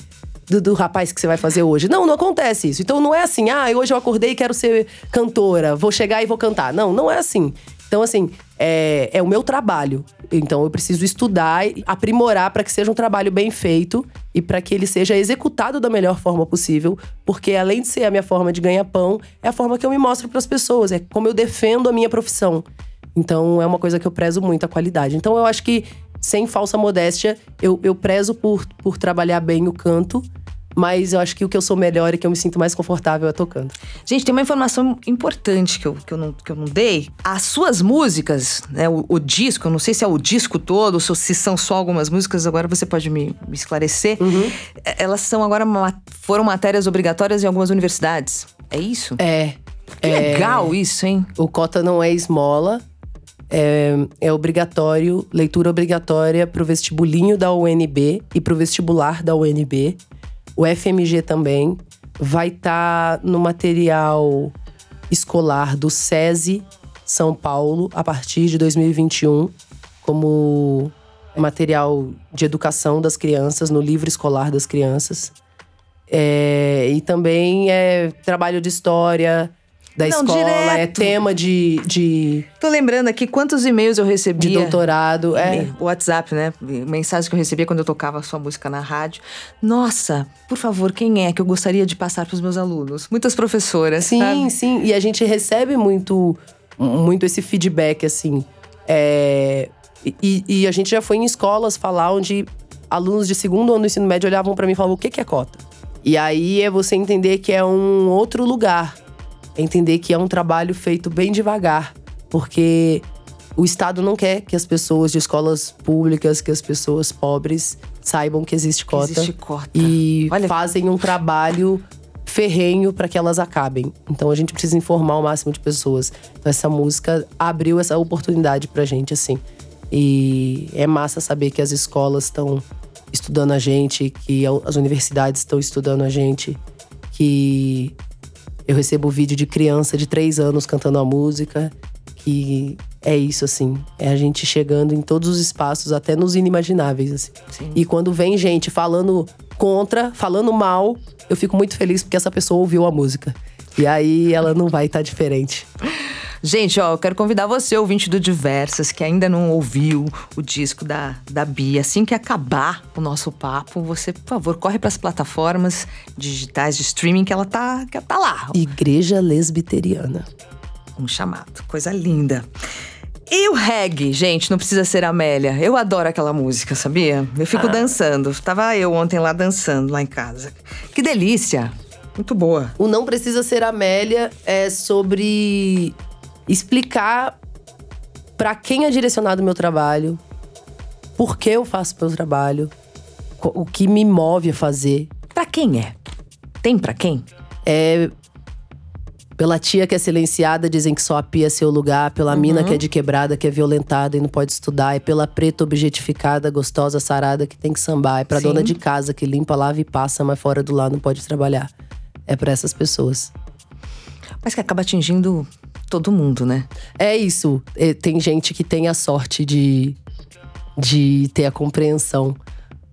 Do, do rapaz que você vai fazer hoje. Não, não acontece isso. Então não é assim, ah, hoje eu acordei e quero ser cantora, vou chegar e vou cantar. Não, não é assim. Então, assim, é, é o meu trabalho. Então, eu preciso estudar e aprimorar para que seja um trabalho bem feito e para que ele seja executado da melhor forma possível, porque além de ser a minha forma de ganhar pão, é a forma que eu me mostro para as pessoas, é como eu defendo a minha profissão. Então, é uma coisa que eu prezo muito a qualidade. Então, eu acho que, sem falsa modéstia, eu, eu prezo por, por trabalhar bem o canto. Mas eu acho que o que eu sou melhor e que eu me sinto mais confortável é tocando. Gente, tem uma informação importante que eu, que eu, não, que eu não dei. As suas músicas, né, o, o disco, eu não sei se é o disco todo, ou se são só algumas músicas, agora você pode me, me esclarecer. É, Elas são agora, foram matérias obrigatórias em algumas universidades. É isso? É. Que legal isso, hein? O cota não é esmola. É, é obrigatório, leitura obrigatória pro vestibulinho da UNB e pro vestibular da UNB. O FMG também vai estar no material escolar do SESI São Paulo a partir de 2021 como material de educação das crianças no livro escolar das crianças. É, e também é trabalho de história, da Não, escola, é direto. tema de, de, Tô lembrando aqui quantos e-mails eu de recebia. doutorado. É. WhatsApp, né? Mensagens que eu recebia quando eu tocava sua música na rádio. Nossa, por favor, quem é que eu gostaria de passar para os meus alunos? Muitas professoras. Sim, sabe? sim. E a gente recebe muito, muito esse feedback, assim. É, e, e a gente já foi em escolas falar onde alunos de segundo ano do ensino médio olhavam pra mim e falavam: o que que é cota? E aí é você entender que é um outro lugar. Entender que é um trabalho feito bem devagar. Porque o Estado não quer que as pessoas de escolas públicas, que as pessoas pobres saibam que existe cota. existe cota. E Olha- fazem um trabalho ferrenho para que elas acabem. Então a gente precisa informar o máximo de pessoas. Então essa música abriu essa oportunidade pra gente, assim. E é massa saber que as escolas estão estudando a gente, que as universidades estão estudando a gente, que eu recebo vídeo de criança de três anos cantando a música, que é isso, assim. É a gente chegando em todos os espaços, até nos inimagináveis, assim. Sim. E quando vem gente falando contra, falando mal, eu fico muito feliz porque essa pessoa ouviu a música. E aí ela não vai estar diferente. Gente, ó, eu quero convidar você, ouvinte do Diversas, que ainda não ouviu o disco da, da Bia. Assim que acabar o nosso papo, você, por favor, corre para as plataformas digitais de streaming que ela tá, que ela tá lá. Igreja Lesbiteriana. Um chamado. Coisa linda. E o reggae, gente, não precisa ser Amélia. Eu adoro aquela música, sabia? Eu fico dançando. Tava eu ontem lá dançando, lá em casa. Que delícia! Muito boa. O Não Precisa Ser Amélia é sobre explicar pra quem é direcionado o meu trabalho, por que eu faço meu trabalho, o que me move a fazer. Pra quem é? Tem pra quem? É pela tia que é silenciada, dizem que só a pia é seu lugar. Pela mina que é de quebrada, que é violentada e não pode estudar. É pela preta objetificada, gostosa, sarada, que tem que sambar. É pra Sim. dona de casa, que limpa, lava e passa, mas fora do lar não pode trabalhar. É pra essas pessoas. Mas que acaba atingindo todo mundo, né? É isso. É, Tem gente que tem a sorte de, de ter a compreensão.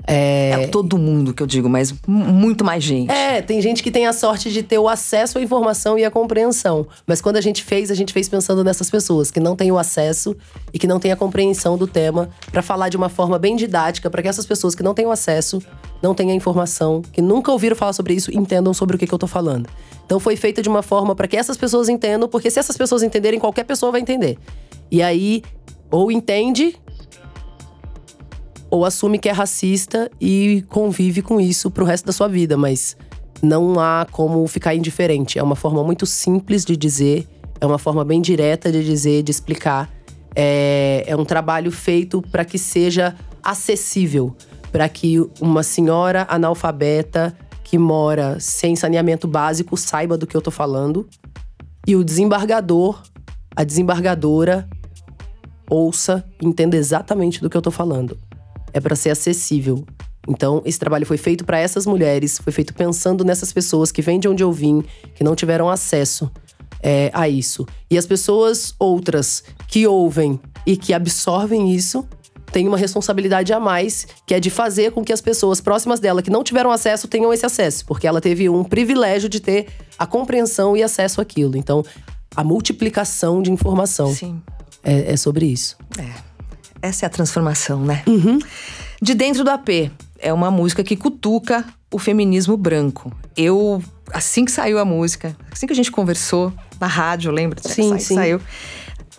É, todo mundo que eu digo, mas mu- muito mais gente. É, tem gente que tem a sorte de ter o acesso à informação e à compreensão. Mas quando a gente fez, a gente fez pensando nessas pessoas que não têm o acesso e que não têm a compreensão do tema, pra falar de uma forma bem didática, pra que essas pessoas que não têm o acesso, não têm a informação, que nunca ouviram falar sobre isso, entendam sobre o que, que eu tô falando. Então foi feita de uma forma pra que essas pessoas entendam, porque se essas pessoas entenderem, qualquer pessoa vai entender. E aí, ou entende ou assume que é racista e convive com isso pro resto da sua vida, mas não há como ficar indiferente. É uma forma muito simples de dizer, é uma forma bem direta de dizer, de explicar. É, é um trabalho feito para que seja acessível, para que uma senhora analfabeta que mora sem saneamento básico saiba do que eu tô falando e o desembargador, a desembargadora ouça, entenda exatamente do que eu tô falando. É para ser acessível. Então, esse trabalho foi feito para essas mulheres, foi feito pensando nessas pessoas que vêm de onde eu vim, que não tiveram acesso é, a isso. E as pessoas outras que ouvem e que absorvem isso têm uma responsabilidade a mais, que é de fazer com que as pessoas próximas dela que não tiveram acesso tenham esse acesso, porque ela teve um privilégio de ter a compreensão e acesso àquilo. Então, a multiplicação de informação Sim. é, é sobre isso. Essa é a transformação, né? De dentro do AP. É uma música que cutuca o feminismo branco. Eu, assim que saiu a música, assim que a gente conversou na rádio, lembra? Sim, sim. Saiu.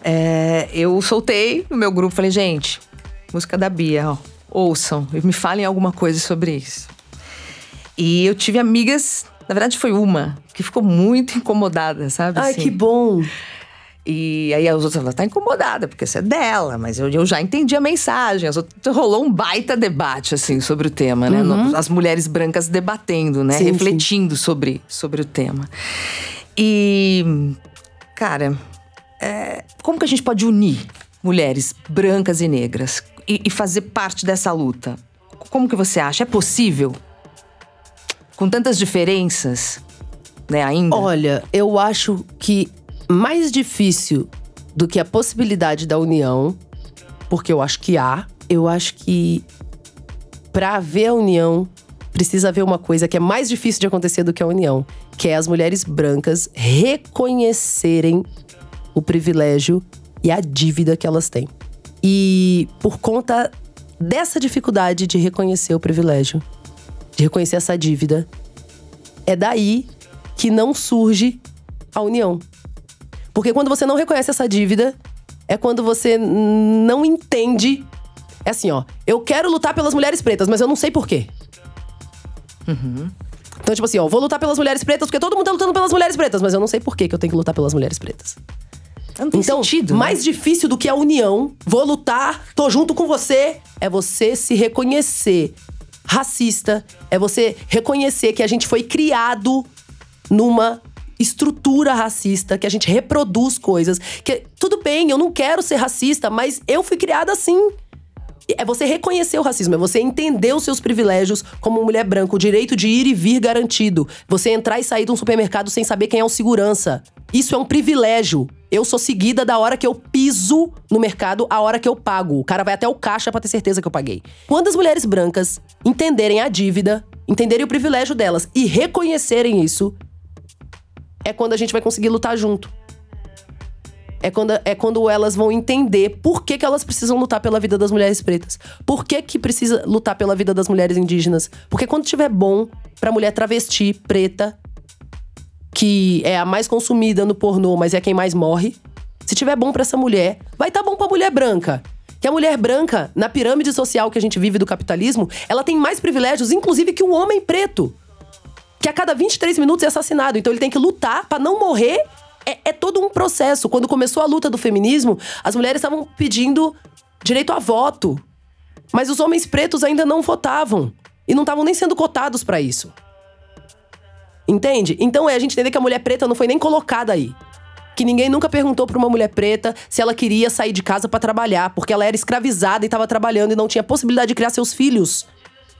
É, eu soltei no meu grupo, falei, gente, música da Bia, ó, ouçam, e me falem alguma coisa sobre isso. E eu tive amigas, na verdade foi uma, que ficou muito incomodada, sabe? Ai, assim. que bom! E aí as outras falaram, tá incomodada, porque isso é dela, mas eu, eu já entendi a mensagem. As outras, rolou um baita debate, assim, sobre o tema, né? No- As mulheres brancas debatendo, né? Sim, Refletindo Sobre, sobre o tema. E, cara, é, como que a gente pode unir mulheres brancas e negras e, e fazer parte dessa luta? Como que você acha? É possível? Com tantas diferenças, né, ainda? Olha, eu acho que mais difícil do que a possibilidade da união, porque eu acho que há, eu acho que para haver a união precisa haver uma coisa que é mais difícil de acontecer do que a união, que é as mulheres brancas reconhecerem o privilégio e a dívida que elas têm. E por conta dessa dificuldade de reconhecer o privilégio, de reconhecer essa dívida, é daí que não surge a união. Porque quando você não reconhece essa dívida, é quando você não entende. É assim, ó. Eu quero lutar pelas mulheres pretas, mas eu não sei por quê. Então, tipo assim, ó, vou lutar pelas mulheres pretas porque todo mundo tá lutando pelas mulheres pretas, mas eu não sei por quê que eu tenho que lutar pelas mulheres pretas. Não tem Então, sentido. né? mais difícil do que a união, vou lutar, tô junto com você, é você se reconhecer racista, é você reconhecer que a gente foi criado numa estrutura racista, que a gente reproduz coisas, que tudo bem, eu não quero ser racista, mas eu fui criada assim. É você reconhecer o racismo, é você entender os seus privilégios como mulher branca, o direito de ir e vir garantido. Você entrar e sair de um supermercado sem saber quem é o segurança. Isso é um privilégio. Eu sou seguida da hora que eu piso no mercado, a hora que eu pago. O cara vai até o caixa pra ter certeza que eu paguei. Quando as mulheres brancas entenderem a dívida, entenderem o privilégio delas e reconhecerem isso, é quando a gente vai conseguir lutar junto é quando, é quando elas vão entender por que, que elas precisam lutar pela vida das mulheres pretas. Por que, que precisa lutar pela vida das mulheres indígenas? Porque quando tiver bom pra mulher travesti, preta, que é a mais consumida no pornô, mas é quem mais morre. Se tiver bom pra essa mulher, vai estar tá bom pra mulher branca. Que a mulher branca, na pirâmide social que a gente vive do capitalismo, ela tem mais privilégios, inclusive, que um homem preto. Que a cada 23 minutos é assassinado. Então ele tem que lutar pra não morrer é, é todo um processo. Quando começou a luta do feminismo, as mulheres estavam pedindo direito a voto. Mas os homens pretos ainda não votavam. E não estavam nem sendo cotados pra isso. Entende? Então é a gente entender que a mulher preta não foi nem colocada aí. Que ninguém nunca perguntou pra uma mulher preta se ela queria sair de casa pra trabalhar, porque ela era escravizada e tava trabalhando e não tinha possibilidade de criar seus filhos.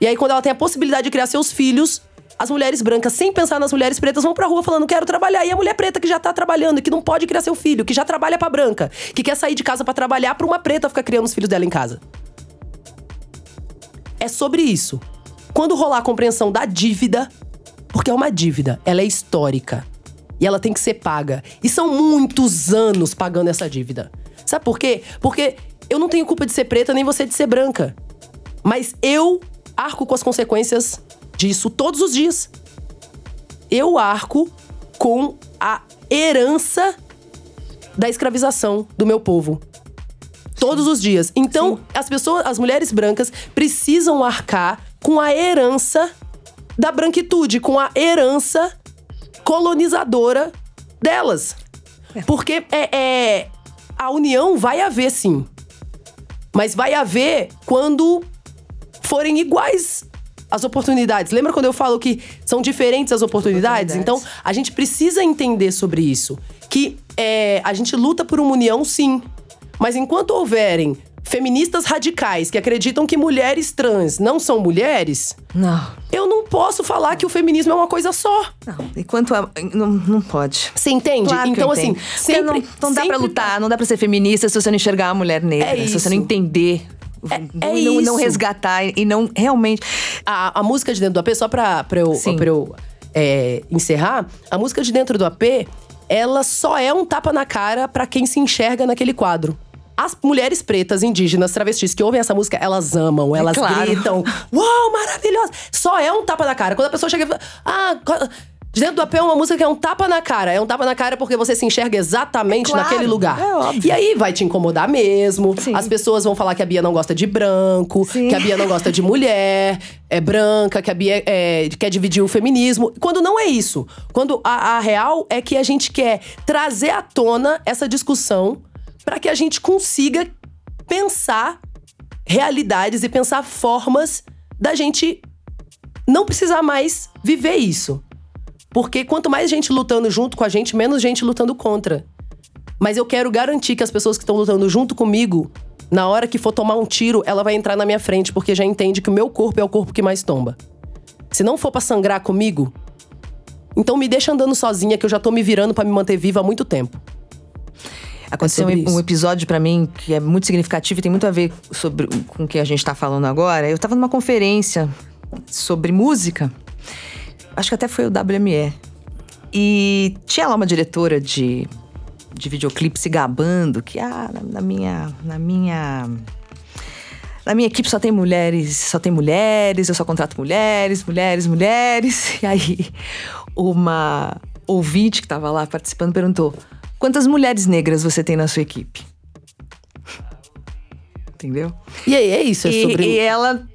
E aí, quando ela tem a possibilidade de criar seus filhos, as mulheres brancas, sem pensar nas mulheres pretas, vão pra rua falando: quero trabalhar. E a mulher preta que já tá trabalhando, e que não pode criar seu filho, que já trabalha pra branca, que quer sair de casa pra trabalhar, pra uma preta ficar criando os filhos dela em casa. É sobre isso. Quando rolar a compreensão da dívida, porque é uma dívida, ela é histórica. E ela tem que ser paga. E são muitos anos pagando essa dívida. Sabe por quê? Porque eu não tenho culpa de ser preta, nem você de ser branca. Mas eu arco com as consequências disso todos os dias. Eu arco com a herança da escravização do meu povo. Todos os dias. Então, as pessoas, as mulheres brancas precisam arcar com a herança da branquitude, com a herança colonizadora delas. Porque é, é- a união vai haver sim. Mas vai haver quando forem iguais as oportunidades. Lembra quando eu falo que são diferentes as oportunidades? Oportunidades. Então, a gente precisa entender sobre isso. Que é, a gente luta por uma união, sim. Mas enquanto houverem feministas radicais que acreditam que mulheres trans não são mulheres, Não, eu não posso falar que o feminismo é uma coisa só. não. Enquanto a, não, não pode. Você entende? Claro então, assim, sempre. não, não dá pra sempre- lutar, não dá pra ser feminista se você não enxergar a mulher negra, É se você não isso. entender. É- é e não, não isso. resgatar e não realmente. A, a música de dentro do AP, só pra, pra eu, Sim. pra eu é, encerrar, a música de dentro do AP, ela só é um tapa na cara pra quem se enxerga naquele quadro. As mulheres pretas, indígenas, travestis que ouvem essa música, elas amam, elas claro. gritam. Uau, maravilhosa! Só é um tapa na cara. Quando a pessoa chega e fala, ah, dentro do AP é uma música que é um tapa na cara. É um tapa na cara porque você se enxerga exatamente É claro, naquele lugar. é óbvio. E aí vai te incomodar mesmo. Sim. As pessoas vão falar que a Bia não gosta de branco, Sim. que a Bia não gosta de mulher, é branca, que a Bia é, quer dividir o feminismo. Quando não é isso. Quando a, a real é que a gente quer trazer à tona essa discussão para que a gente consiga pensar realidades e pensar formas da gente não precisar mais viver isso. Porque quanto mais gente lutando junto com a gente, menos gente lutando contra. Mas eu quero garantir que as pessoas que estão lutando junto comigo, na hora que for tomar um tiro, ela vai entrar na minha frente, porque já entende que o meu corpo é o corpo que mais tomba. Se não for pra sangrar comigo, então me deixa andando sozinha, que eu já tô me virando pra me manter viva há muito tempo. Aconteceu sobre um, um episódio pra mim que é muito significativo e tem muito a ver sobre, com o que a gente tá falando agora. Eu tava numa conferência sobre música. Acho que até foi o WME. E tinha lá uma diretora de, de videoclipe se gabando que, ah, na, na minha. Na minha. Na minha equipe só tem mulheres, só tem mulheres, eu só contrato mulheres, mulheres, mulheres. E aí, uma ouvinte que estava lá participando perguntou: quantas mulheres negras você tem na sua equipe? Entendeu? E aí, é isso, é e, sobre. e ela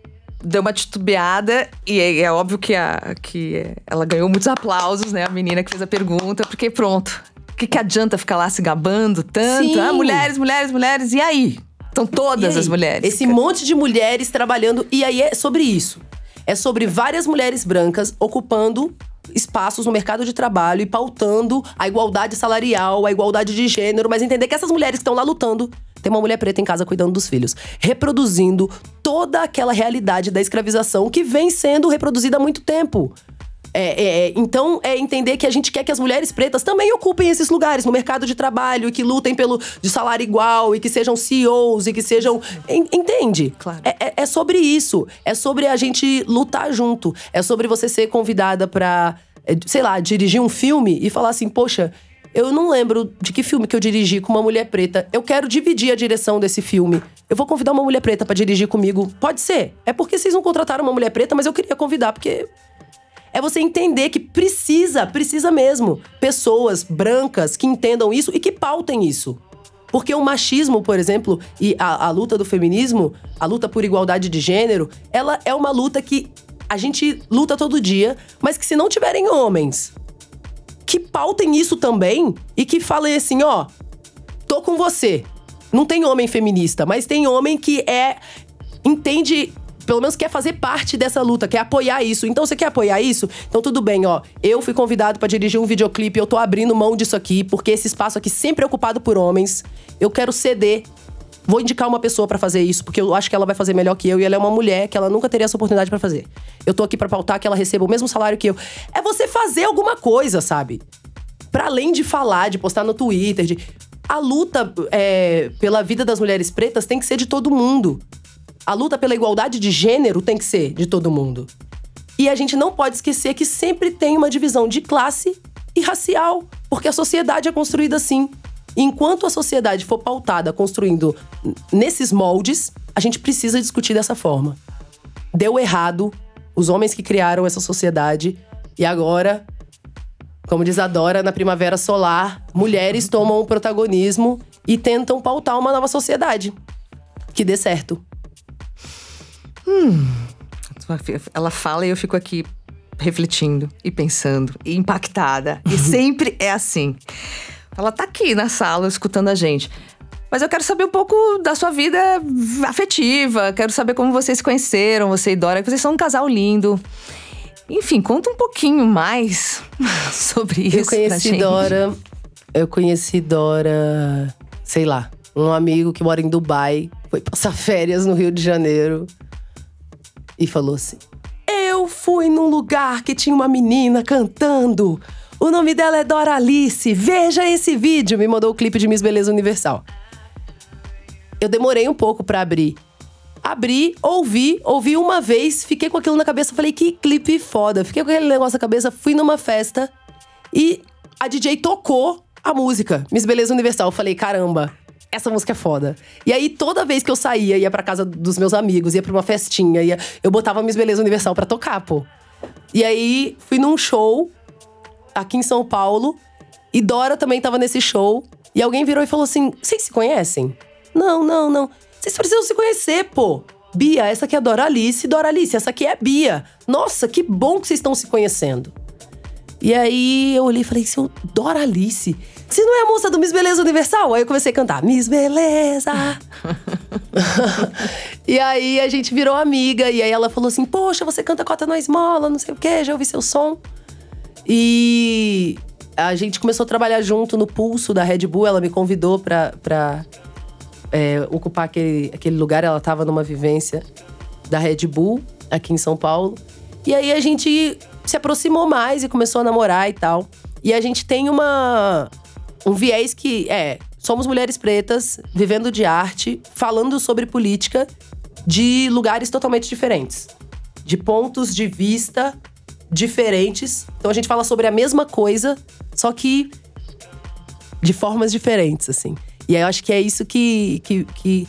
deu uma titubeada e é, é óbvio que, a, que ela ganhou muitos aplausos, né? A menina que fez a pergunta, porque pronto. O que, que adianta ficar lá se gabando tanto? Sim. Ah, mulheres, mulheres, mulheres. E aí? Estão todas aí? as mulheres. Esse monte de mulheres trabalhando. E aí é sobre isso. É sobre várias mulheres brancas ocupando espaços no mercado de trabalho e pautando a igualdade salarial, a igualdade de gênero, mas entender que essas mulheres que estão lá lutando. Tem uma mulher preta em casa cuidando dos filhos, reproduzindo toda aquela realidade da escravização que vem sendo reproduzida há muito tempo. É, é, é, então, é entender que a gente quer que as mulheres pretas também ocupem esses lugares no mercado de trabalho, e que lutem pelo de salário igual, e que sejam CEOs, e que sejam. En- entende? Claro. É, é- é sobre isso. É sobre a gente lutar junto. É sobre você ser convidada pra, é, sei lá, dirigir um filme e falar assim: poxa. Eu não lembro de que filme que eu dirigi com uma mulher preta. Eu quero dividir a direção desse filme. Eu vou convidar uma mulher preta pra dirigir comigo. Pode ser. É porque vocês não contrataram uma mulher preta, mas eu queria convidar, porque é você entender que precisa, precisa mesmo, pessoas brancas que entendam isso e que pautem isso. Porque o machismo, por exemplo, e a, a luta do feminismo, a luta por igualdade de gênero, ela é uma luta que a gente luta todo dia, mas que se não tiverem homens que pautem isso também e que falem assim, ó, tô com você. Não tem homem feminista, mas tem homem que é entende, pelo menos quer fazer parte dessa luta, quer apoiar isso. Então você quer apoiar isso? Então tudo bem, ó. Eu fui convidado pra dirigir um videoclipe, eu tô abrindo mão disso aqui, porque esse espaço aqui sempre é ocupado por homens. Eu quero ceder. Vou indicar uma pessoa pra fazer isso, porque eu acho que ela vai fazer melhor que eu e ela é uma mulher que ela nunca teria essa oportunidade pra fazer. Eu tô aqui pra pautar que ela receba o mesmo salário que eu. É você fazer alguma coisa, sabe? Pra além de falar, de postar no Twitter, de. A luta é, pela vida das mulheres pretas tem que ser de todo mundo. A luta pela igualdade de gênero tem que ser de todo mundo. E a gente não pode esquecer que sempre tem uma divisão de classe e racial, porque a sociedade é construída assim. Enquanto a sociedade for pautada construindo nesses moldes, a gente precisa discutir dessa forma. Deu errado, os homens que criaram essa sociedade, e agora como diz a Dora, na Primavera Solar, mulheres tomam o protagonismo e tentam pautar uma nova sociedade. Que dê certo. Ela fala e eu fico aqui refletindo e pensando e impactada. E sempre é assim. Ela tá aqui na sala escutando a gente. Mas eu quero saber um pouco da sua vida afetiva. Quero saber como vocês se conheceram, você e Dora, que vocês são um casal lindo. Enfim, conta um pouquinho mais sobre isso. Eu conheci. Dora. Eu conheci Dora, sei lá, um amigo que mora em Dubai, foi passar férias no Rio de Janeiro e falou assim: Eu fui num lugar que tinha uma menina cantando. O nome dela é Dora Alice. Veja esse vídeo. Me mandou o clipe de Miss Beleza Universal. Eu demorei um pouco pra abrir. Abri, ouvi, ouvi uma vez, fiquei com aquilo na cabeça, falei que clipe foda. Fiquei com aquele negócio na cabeça, fui numa festa e a DJ tocou a música, Miss Beleza Universal. Eu falei, caramba, essa música é foda. E aí, toda vez que eu saía, ia pra casa dos meus amigos, ia pra uma festinha, ia, eu botava Miss Beleza Universal pra tocar, pô. E aí, fui num show aqui em São Paulo e Dora também tava nesse show. E alguém virou e falou assim: vocês se conhecem? Não, não, não. Vocês precisam se conhecer, pô. Bia, essa aqui é a Dora Alice. Dora Alice, essa aqui é a Bia. Nossa, que bom que vocês estão se conhecendo. E aí eu olhei e falei, seu Dora Alice, você não é a moça do Miss Beleza Universal? Aí eu comecei a cantar, Miss Beleza. e aí a gente virou amiga, e aí ela falou assim: Poxa, você canta cota na esmola, não sei o quê, já ouvi seu som. E a gente começou a trabalhar junto no pulso da Red Bull, ela me convidou pra, pra é, ocupar aquele, aquele lugar, ela tava numa vivência da Red Bull aqui em São Paulo. E aí a gente se aproximou mais e começou a namorar e tal. E a gente tem uma um viés que é, somos mulheres pretas vivendo de arte, falando sobre política de lugares totalmente diferentes. de pontos de vista diferentes. Então a gente fala sobre a mesma coisa, só que de formas diferentes, assim. E aí eu acho que é isso que, que, que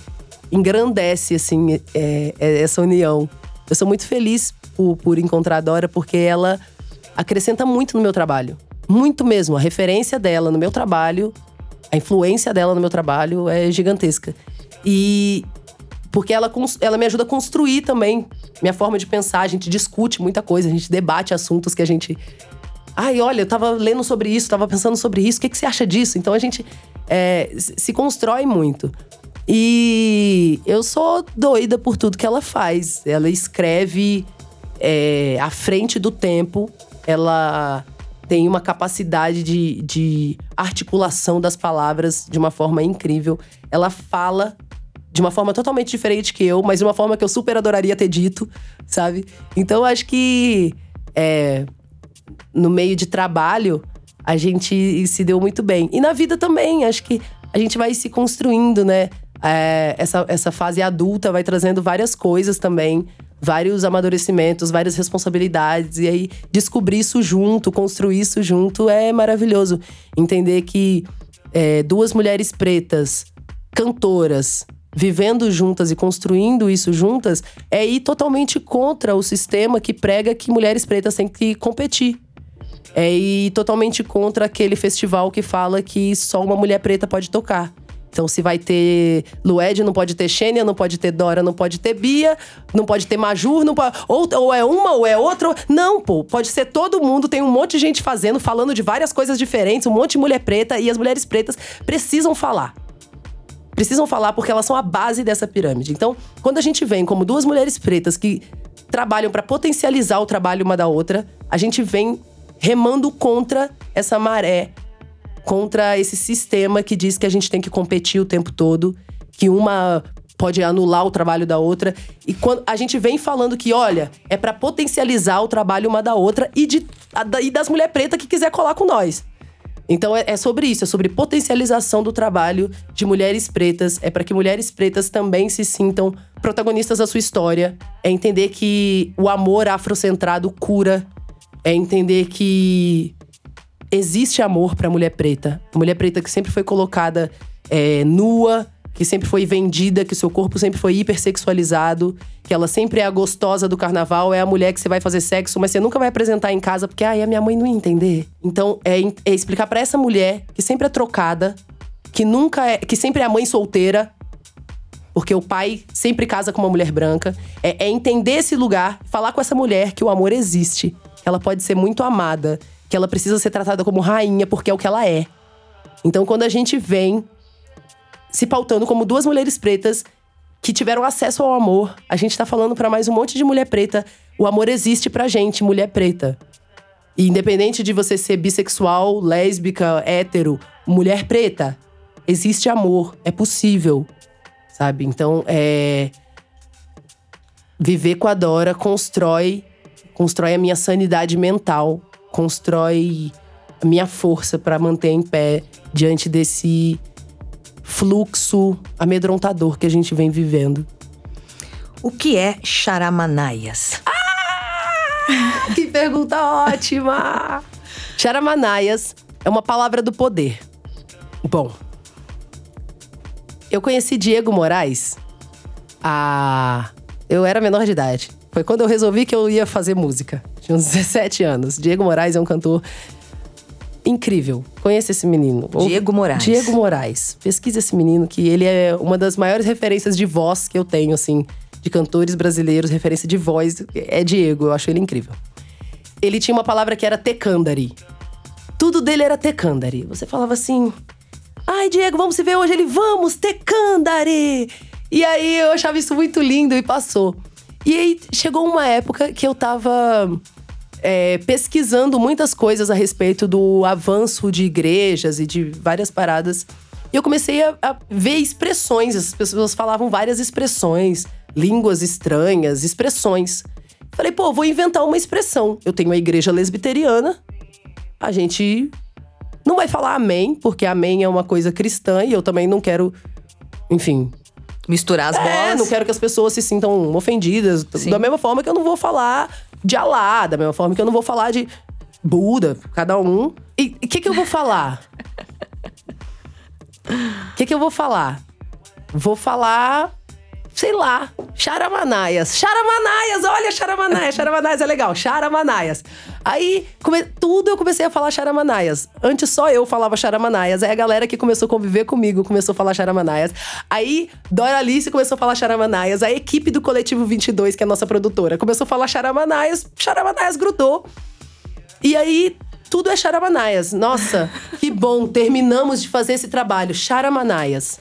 engrandece, assim, é, é essa união. Eu sou muito feliz por, por encontrar a Dora, porque ela acrescenta muito no meu trabalho. Muito mesmo. A referência dela no meu trabalho, a influência dela no meu trabalho é gigantesca. E porque ela, ela me ajuda a construir também minha forma de pensar. A gente discute muita coisa, a gente debate assuntos que a gente. Ai, olha, eu tava lendo sobre isso, tava pensando sobre isso, o que, que você acha disso? Então a gente é, se constrói muito. E eu sou doida por tudo que ela faz. Ela escreve é, à frente do tempo, ela tem uma capacidade de, de articulação das palavras de uma forma incrível. Ela fala de uma forma totalmente diferente que eu, mas de uma forma que eu super adoraria ter dito, sabe? Então acho que é, no meio de trabalho a gente se deu muito bem. E na vida também, acho que a gente vai se construindo, né? É, essa, essa fase adulta vai trazendo várias coisas também, vários amadurecimentos, várias responsabilidades. E aí, descobrir isso junto, construir isso junto é maravilhoso. Entender que é, duas mulheres pretas, cantoras, vivendo juntas e construindo isso juntas, é ir totalmente contra o sistema que prega que mulheres pretas têm que competir. É ir totalmente contra aquele festival que fala que só uma mulher preta pode tocar. Então, se vai ter Lued, não pode ter Xênia, não pode ter Dora, não pode ter Bia, não pode ter Majur, não pode, ou, ou é uma ou é outra. Não, pô, pode ser todo mundo. Tem um monte de gente fazendo, falando de várias coisas diferentes, um monte de mulher preta e as mulheres pretas precisam falar. Precisam falar porque elas são a base dessa pirâmide. Então, quando a gente vem como duas mulheres pretas que trabalham para potencializar o trabalho uma da outra, a gente vem remando contra essa maré contra esse sistema que diz que a gente tem que competir o tempo todo, que uma pode anular o trabalho da outra. E quando a gente vem falando que, olha, é para potencializar o trabalho uma da outra e, de, e das mulheres pretas que quiser colar com nós. Então é, é, sobre isso, é sobre potencialização do trabalho de mulheres pretas, é para que mulheres pretas também se sintam protagonistas da sua história, é entender que o amor afrocentrado cura, é entender que existe amor para mulher preta. Mulher preta que sempre foi colocada é, nua, que sempre foi vendida, que seu corpo sempre foi hipersexualizado, que ela sempre é a gostosa do carnaval, é a mulher que você vai fazer sexo, mas você nunca vai apresentar em casa porque ai, a minha mãe não ia entender. Então é, é explicar para essa mulher que sempre é trocada, que nunca é, que sempre é a mãe solteira, porque o pai sempre casa com uma mulher branca, é, é entender esse lugar, falar com essa mulher que o amor existe, que ela pode ser muito amada que ela precisa ser tratada como rainha porque é o que ela é. Então, quando a gente vem se pautando como duas mulheres pretas que tiveram acesso ao amor, a gente tá falando para mais um monte de mulher preta, o amor existe pra gente, mulher preta. E independente de você ser bissexual, lésbica, hétero, mulher preta, existe amor, é possível, sabe? Então, é viver com a Dora constrói constrói a minha sanidade mental constrói a minha força para manter em pé diante desse fluxo amedrontador que a gente vem vivendo. O que é charamanaias? Ah, que pergunta ótima! Charamanaias é uma palavra do poder. Bom, eu conheci Diego Moraes a. Eu era menor de idade. Foi quando eu resolvi que eu ia fazer música. Tinha uns 17 anos. Diego Moraes é um cantor incrível. Conheça esse menino. Diego Moraes. Diego Moraes. Pesquisa esse menino, que ele é uma das maiores referências de voz que eu tenho, assim, de cantores brasileiros, referência de voz. É Diego, eu acho ele incrível. Ele tinha uma palavra que era tecandari. Tudo dele era tecandari. Você falava assim. Ai, Diego, vamos se ver hoje. Ele, vamos, tecandari! E aí eu achava isso muito lindo e passou. E aí chegou uma época que eu tava é, pesquisando muitas coisas a respeito do avanço de igrejas e de várias paradas. E eu comecei a, a ver expressões, as pessoas falavam várias expressões, línguas estranhas, expressões. Falei, pô, vou inventar uma expressão. Eu tenho a igreja lesbiteriana, a gente não vai falar amém, porque amém é uma coisa cristã e eu também não quero, enfim, Misturar as É, bolas. não quero que as pessoas se sintam ofendidas. Sim. Da mesma forma que eu não vou falar de Alá, da mesma forma que eu não vou falar de Buda, cada um. E o que, que eu vou falar? O que, que eu vou falar? Vou falar, sei lá, charamanaias. Charamanaias, olha, charamanaias. Charamanaias é legal, charamanaias. Aí, come- tudo eu comecei a falar charamanaias. Antes só eu falava charamanaias. Aí a galera que começou a conviver comigo começou a falar charamanaias. Aí, Dora Alice começou a falar charamanaias. A equipe do Coletivo 22, que é a nossa produtora, começou a falar charamanaias. Charamanaias grudou. E aí, tudo é charamanaias. Nossa, que bom, terminamos de fazer esse trabalho. Charamanaias.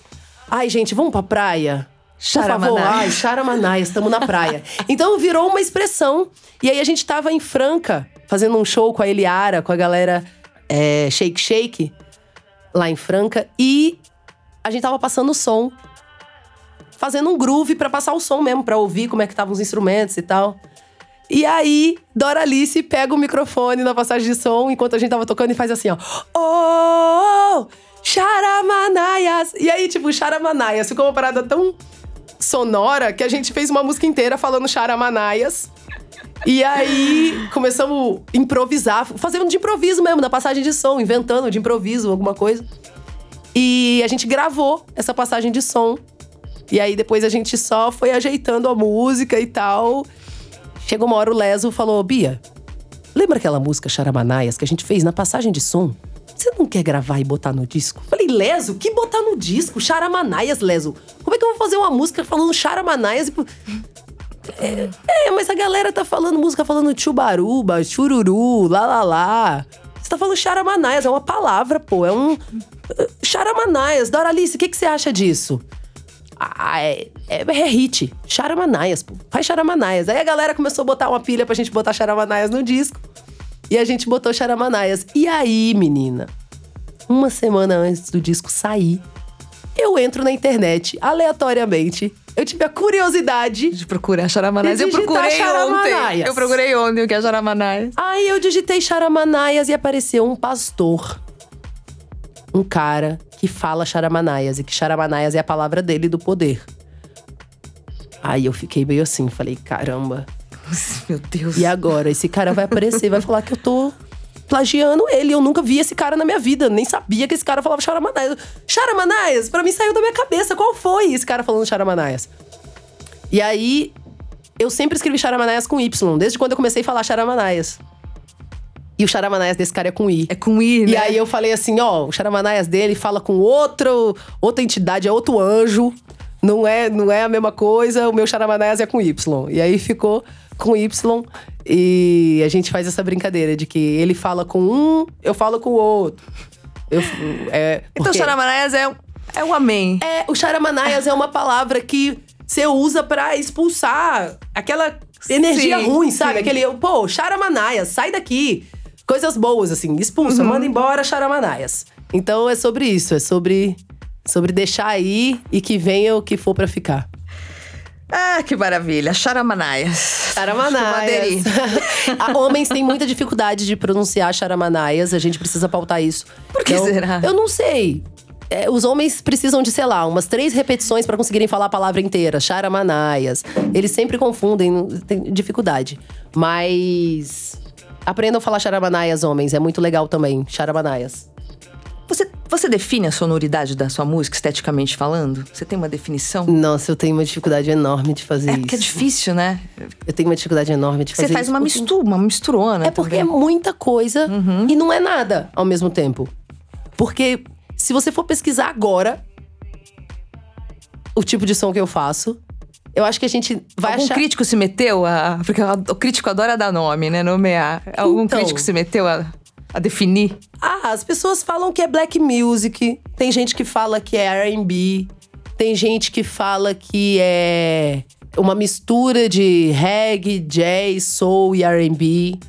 Ai, gente, vamos pra praia? Por favor, Charamanaias. ai, charamanaias, estamos na praia. Então virou uma expressão. E aí a gente tava em Franca, fazendo um show com a Eliara, com a galera é, Shake Shake, lá em Franca. E a gente tava passando o som. Fazendo um groove pra passar o som mesmo, pra ouvir como é que estavam os instrumentos e tal. E aí, Dora Alice pega o microfone na passagem de som enquanto a gente tava tocando e faz assim, ó. Oh, charamanaias! E aí, tipo, charamanaias ficou uma parada tão sonora que a gente fez uma música inteira falando charamanaias. E aí, começamos a improvisar, fazendo de improviso mesmo, na passagem de som, inventando de improviso alguma coisa. E a gente gravou essa passagem de som. E aí, depois a gente só foi ajeitando a música e tal. Chegou uma hora o Leso falou: Bia, lembra aquela música Charamanaias que a gente fez na passagem de som? Você não quer gravar e botar no disco? Falei, Leso, que botar no disco? Charamanaias, Leso. Como é que eu vou fazer uma música falando Charamanaias e. É, é, mas a galera tá falando música falando chubaruba, chururu, lá lá lá. Você tá falando charamanaias, é uma palavra, pô. É um. eh, Charamanaias. Doralice, o que, que você acha disso? Ah, é, é, é hit. Charamanaias, pô. Faz Charamanaias. Aí a galera começou a botar uma pilha pra gente botar Charamanaias no disco. E a gente botou Charamanaias. E aí, menina, uma semana antes do disco sair, eu entro na internet, aleatoriamente. Eu tive a curiosidade. De procurar charamanaias. De Eu procurei ontem. Eu procurei ontem o que é charamanaias. Aí eu digitei Charamanaias e apareceu um pastor. Um cara que fala Charamanaias e que Charamanaias é a palavra dele do poder. Aí eu fiquei meio assim, falei, caramba. Meu Deus. E agora? Esse cara vai aparecer, vai falar que eu tô plagiando ele. Eu nunca vi esse cara na minha vida. Nem sabia que esse cara falava Charamanaias. Charamanaias, pra mim saiu da minha cabeça. Qual foi esse cara falando Charamanaias? E aí, eu sempre escrevi Charamanaias com Y, desde quando eu comecei a falar Charamanaias. E o Charamanaias desse cara é com I. É com I, né? E aí eu falei assim, ó, o Charamanaias dele fala com outro, outra entidade, é outro anjo. Não é, não é a mesma coisa, o meu Charamanaias é com Y. E aí ficou com Y e a gente faz essa brincadeira de que ele fala com um, eu falo com o outro. Eu, é, Então, charamanaias é, é um amém. é, o charamanaias é uma palavra que você usa pra expulsar aquela energia Sim, ruim, sabe? sim. Aquele, pô, charamanaias, sai daqui. Coisas boas, assim, expulsa, Uhum. manda embora charamanaias. Então é sobre isso, é sobre, sobre deixar aí e que venha o que for pra ficar. Ah, que maravilha. Charamanaias. Charamanaias. Homens têm muita dificuldade de pronunciar charamanaias, a gente precisa pautar isso. Por que será? Eu não sei. É, os homens precisam de, sei lá, umas três repetições pra conseguirem falar a palavra inteira. Charamanaias. Eles sempre confundem, tem dificuldade. Mas. Aprendam a falar charamanaias, homens. É muito legal também. Charamanaias. Você, você define a sonoridade da sua música, esteticamente falando? Você tem uma definição? Nossa, eu tenho uma dificuldade enorme de fazer É isso. porque é difícil, né? Eu tenho uma dificuldade enorme de fazer Você faz isso uma porque- mistura, uma misturona. É porque é também. muita coisa e não é nada ao mesmo tempo. Porque se você for pesquisar agora o tipo de som que eu faço, eu acho que a gente vai Algum achar. crítico se meteu a. Porque o crítico adora dar nome, né? Nomear. Algum Então. crítico se meteu a, a definir? Ah, as pessoas falam que é black music, tem gente que fala que é RB, tem gente que fala que é uma mistura de reggae, jazz, soul e RB.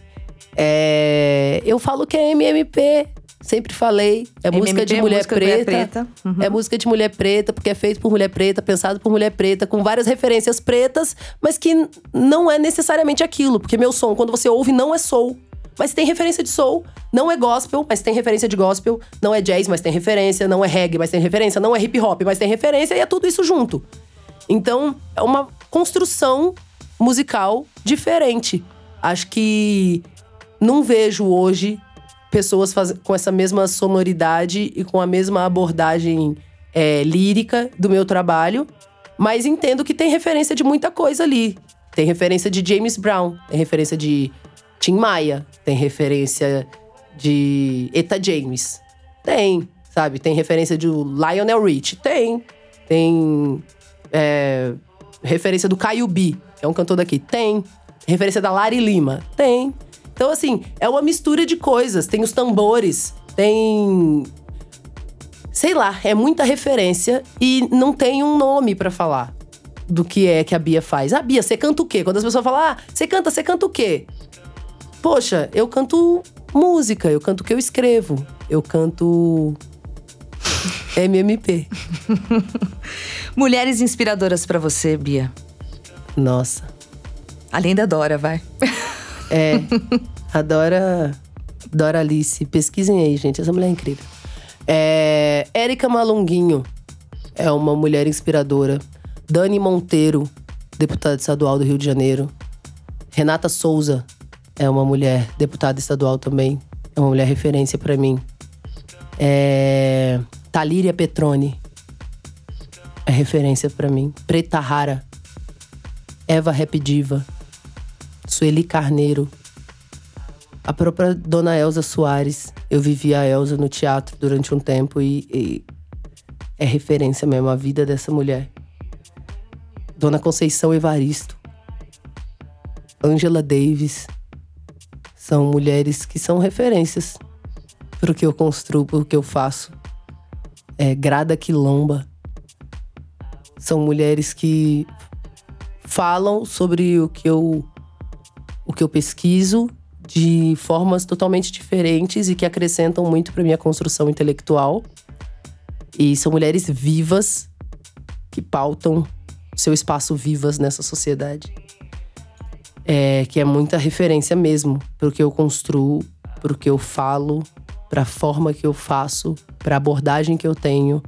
É, eu falo que é MMP, sempre falei. É música de MMP, mulher música preta. preta. Uhum. É música de mulher preta, porque é feito por mulher preta, pensado por mulher preta, com várias referências pretas, mas que não é necessariamente aquilo. Porque meu som, quando você ouve, não é soul. Mas tem referência de soul. Não é gospel, mas tem referência de gospel. Não é jazz, mas tem referência. Não é reggae, mas tem referência. Não é hip hop, mas tem referência. E é tudo isso junto. Então, é uma construção musical diferente. Acho que não vejo hoje pessoas faz... com essa mesma sonoridade e com a mesma abordagem é, lírica do meu trabalho, mas entendo que tem referência de muita coisa ali. Tem referência de James Brown, tem referência de Tim Maia, tem referência de Eta James. Tem, sabe? Tem referência de Lionel Rich. Tem. Tem é, referência do Caio B, que é um cantor daqui. Tem. Referência da Lari Lima. Tem. Então, assim, é uma mistura de coisas. Tem os tambores, tem. Sei lá, é muita referência e não tem um nome para falar do que é que a Bia faz. Ah, Bia, você canta o quê? Quando as pessoas falam, ah, você canta, você canta o quê? Poxa, eu canto música, eu canto o que eu escrevo, eu canto MMP. Mulheres inspiradoras para você, Bia. Nossa. Além da Dora, vai. É. A Dora. Dora Alice. Pesquisem aí, gente. Essa mulher é incrível. É, Érica Malunguinho é uma mulher inspiradora. Dani Monteiro, deputada estadual do Rio de Janeiro. Renata Souza é uma mulher deputada estadual também. É uma mulher referência para mim. É, Talíria Petrone é referência para mim. Preta Rara. Eva Rap Diva. Sueli Carneiro. A própria Dona Elza Soares. Eu vivi a Elza no teatro durante um tempo e, e é referência mesmo a vida dessa mulher. Dona Conceição Evaristo. Angela Davis. São mulheres que são referências para o que eu construo, para o que eu faço. É, Grada Quilomba. São mulheres que falam sobre o que eu o que eu pesquiso de formas totalmente diferentes e que acrescentam muito para minha construção intelectual. E são mulheres vivas que pautam seu espaço vivas nessa sociedade. É, que é muita referência mesmo para o que eu construo, para o que eu falo, para a forma que eu faço, para a abordagem que eu tenho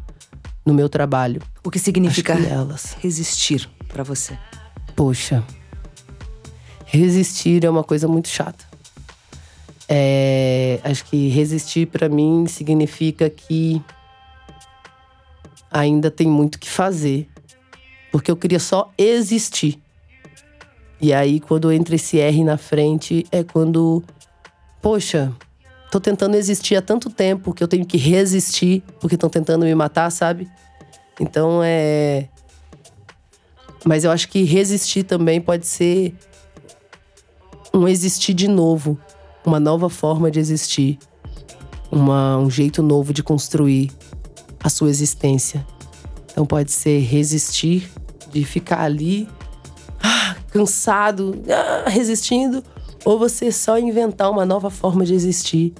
no meu trabalho. O que significa que elas. resistir para você? Poxa, resistir é uma coisa muito chata. É, acho que resistir para mim significa que ainda tem muito que fazer, porque eu queria só existir. E aí, quando entra esse R na frente, é quando, poxa, tô tentando existir há tanto tempo que eu tenho que resistir porque estão tentando me matar, sabe? Então é. Mas eu acho que resistir também pode ser um existir de novo, uma nova forma de existir, uma, um jeito novo de construir a sua existência. Então pode ser resistir, de ficar ali, cansado, ah, resistindo, ou você só inventar uma nova forma de existir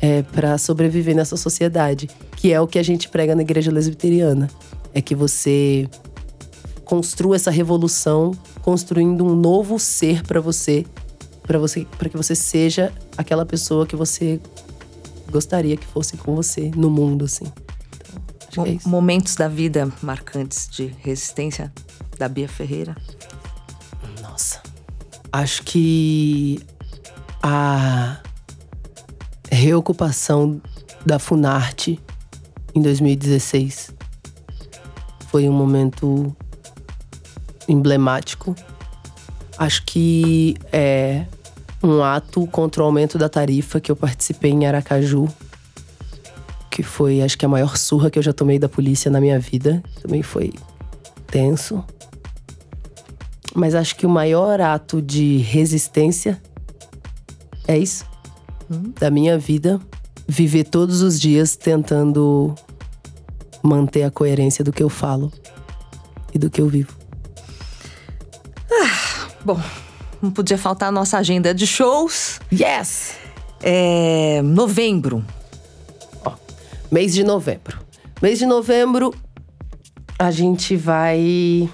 é, para sobreviver nessa sociedade, que é o que a gente prega na igreja lesbiteriana. É que você construa essa revolução construindo um novo ser para você, para você, para que você seja aquela pessoa que você gostaria que fosse com você no mundo, assim. Então, acho que é isso. Momentos da vida marcantes de resistência da Bia Ferreira? Acho que a reocupação da Funarte em 2016 foi um momento emblemático. Acho que é um ato contra o aumento da tarifa que eu participei em Aracaju, que foi, acho que a maior surra que eu já tomei da polícia na minha vida. Também foi tenso. Mas acho que o maior ato de resistência é isso. Da minha vida. Viver todos os dias tentando manter a coerência do que eu falo e do que eu vivo. Bom, não podia faltar a nossa agenda de shows. Yes! É, novembro. Mês de novembro. Mês de novembro, a gente vai.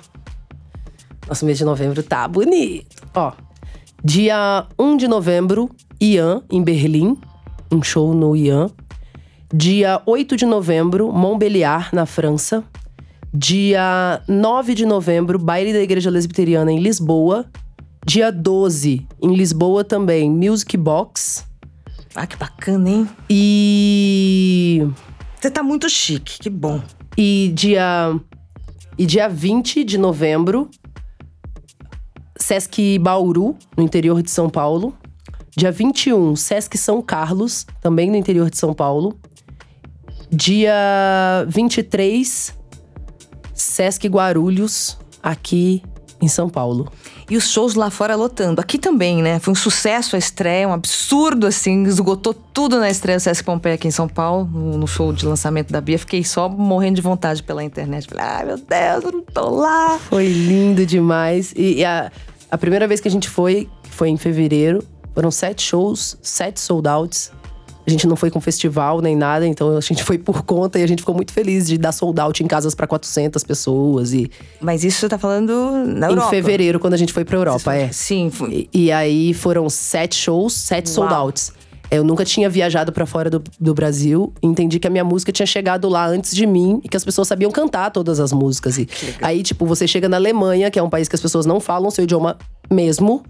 Nosso mês de novembro tá bonito. Ó, dia 1 de novembro, Ian, em Berlim. Um show no Ian. Dia 8 de novembro, Montbéliard, na França. Dia 9 de novembro, baile da Igreja Lesbiteriana em Lisboa. Dia 12, em Lisboa também, Music Box. Ah, que bacana, hein? E. Você tá muito chique, que bom. E dia. E dia 20 de novembro, Sesc Bauru, no interior de São Paulo. Dia 21, Sesc São Carlos, também no interior de São Paulo. Dia 23, Sesc Guarulhos, aqui em São Paulo. E os shows lá fora lotando. Aqui também, né? Foi um sucesso a estreia, um absurdo, assim. Esgotou tudo na estreia do Sesc Pompeia aqui em São Paulo, no, show de lançamento da Bia. Fiquei só morrendo de vontade pela internet. Falei, ai meu Deus, eu não tô lá. Foi lindo demais. E, e a, a primeira vez que a gente foi, foi em fevereiro, foram sete shows, sete sold outs. A gente não foi com festival nem nada, então a gente foi por conta e a gente ficou muito feliz de dar sold out em casas para 400 pessoas e Mas isso você tá falando na Europa. em fevereiro quando a gente foi para Europa, é. Sim, foi. E, e aí foram sete shows, sete sold Uau. outs. Eu nunca tinha viajado pra fora do, do Brasil. e Entendi que a minha música tinha chegado lá antes de mim e que as pessoas sabiam cantar todas as músicas. E aí, tipo, você chega na Alemanha, que é um país que as pessoas não falam seu idioma mesmo,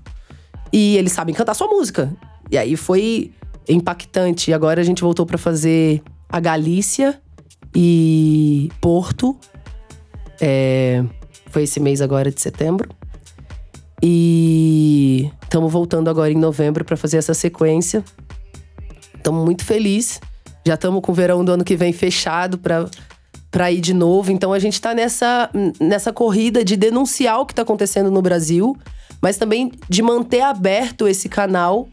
e eles sabem cantar sua música. E aí foi impactante. E agora a gente voltou pra fazer a Galícia e Porto. É, foi esse mês agora de setembro. E estamos voltando agora em novembro para fazer essa sequência. Estamos muito felizes. Já estamos com o verão do ano que vem fechado para para ir de novo. Então a gente está nessa, nessa corrida de denunciar o que está acontecendo no Brasil, mas também de manter aberto esse canal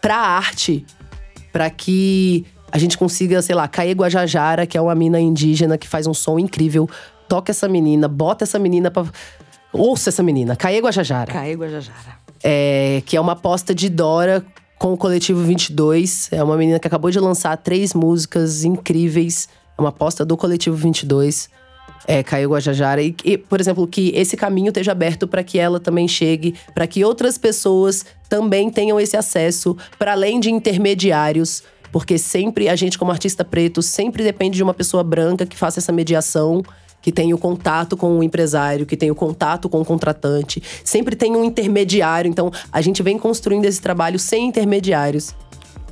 para arte, para que a gente consiga, sei lá, Caê Guajajara, que é uma mina indígena que faz um som incrível. Toca essa menina, bota essa menina pra. Ouça essa menina, Caê Guajajara Caê Guajajara. é, que é uma aposta de Dora com o Coletivo 22. É uma menina que acabou de lançar três músicas incríveis. É uma aposta do Coletivo 22. É, Caio Guajajara. E, e, por exemplo, que esse caminho esteja aberto para que ela também chegue, para que outras pessoas também tenham esse acesso, para além de intermediários. Porque sempre, a gente como artista preto, sempre depende de uma pessoa branca que faça essa mediação que tem o contato com o empresário, que tem o contato com o contratante. Sempre tem um intermediário. Então, a gente vem construindo esse trabalho sem intermediários.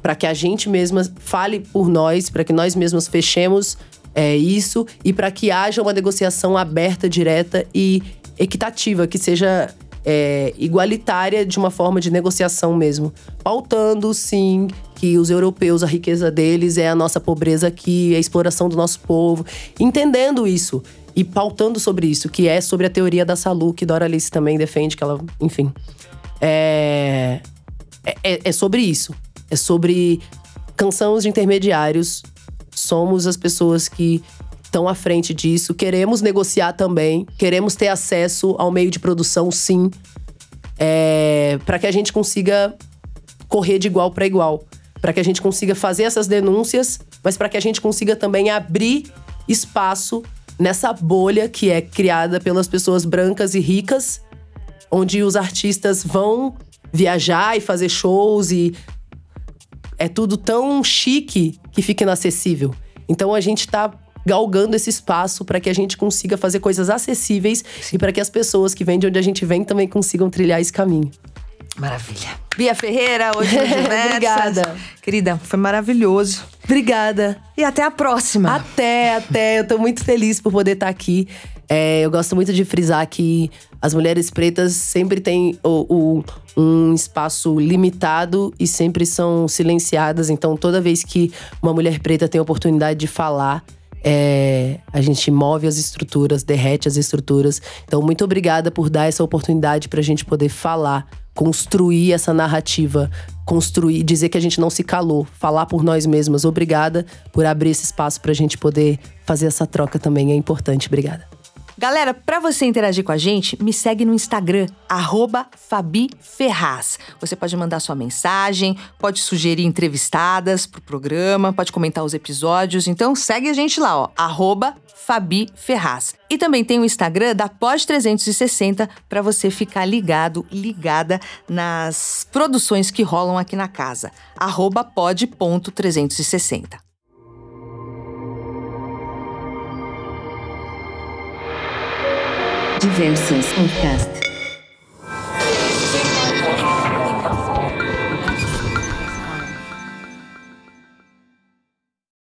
Para que a gente mesma fale por nós, para que nós mesmos fechemos é, isso e para que haja uma negociação aberta, direta e equitativa, que seja é, igualitária de uma forma de negociação mesmo. Pautando, sim, que os europeus, a riqueza deles é a nossa pobreza aqui, a exploração do nosso povo. Entendendo isso e pautando sobre isso, que é sobre a teoria da Salu, que Dora Alice também defende, que ela, enfim. É, é, é sobre isso. É sobre cansamos de intermediários. Somos as pessoas que estão à frente disso. Queremos negociar também. Queremos ter acesso ao meio de produção, sim. É, para que a gente consiga correr de igual para igual. Para que a gente consiga fazer essas denúncias, mas para que a gente consiga também abrir espaço nessa bolha que é criada pelas pessoas brancas e ricas, onde os artistas vão viajar e fazer shows e é tudo tão chique que fica inacessível. Então a gente tá galgando esse espaço para que a gente consiga fazer coisas acessíveis e para que as pessoas que vêm de onde a gente vem também consigam trilhar esse caminho. Maravilha. Bia Ferreira, hoje no. Obrigada. Querida, foi maravilhoso. Obrigada. E até a próxima. Até, até. Eu tô muito feliz por poder estar aqui. É, eu gosto muito de frisar que as mulheres pretas sempre têm o, o- um espaço limitado e sempre são silenciadas. Então, toda vez que uma mulher preta tem a oportunidade de falar, é, a gente move as estruturas, derrete as estruturas. Então, muito obrigada por dar essa oportunidade pra gente poder falar, construir essa narrativa, construir, dizer que a gente não se calou, falar por nós mesmas. Obrigada por abrir esse espaço pra gente poder fazer essa troca também. É importante. Obrigada. Galera, pra você interagir com a gente, me segue no Instagram, arroba Fabi Ferraz. Você pode mandar sua mensagem, pode sugerir entrevistadas pro programa, pode comentar os episódios. Então segue a gente lá, ó, arroba Fabi Ferraz. E também tem o Instagram da Pod 360 para você ficar ligado, ligada nas produções que rolam aqui na casa. Arroba pod.360. Diversas Podcast.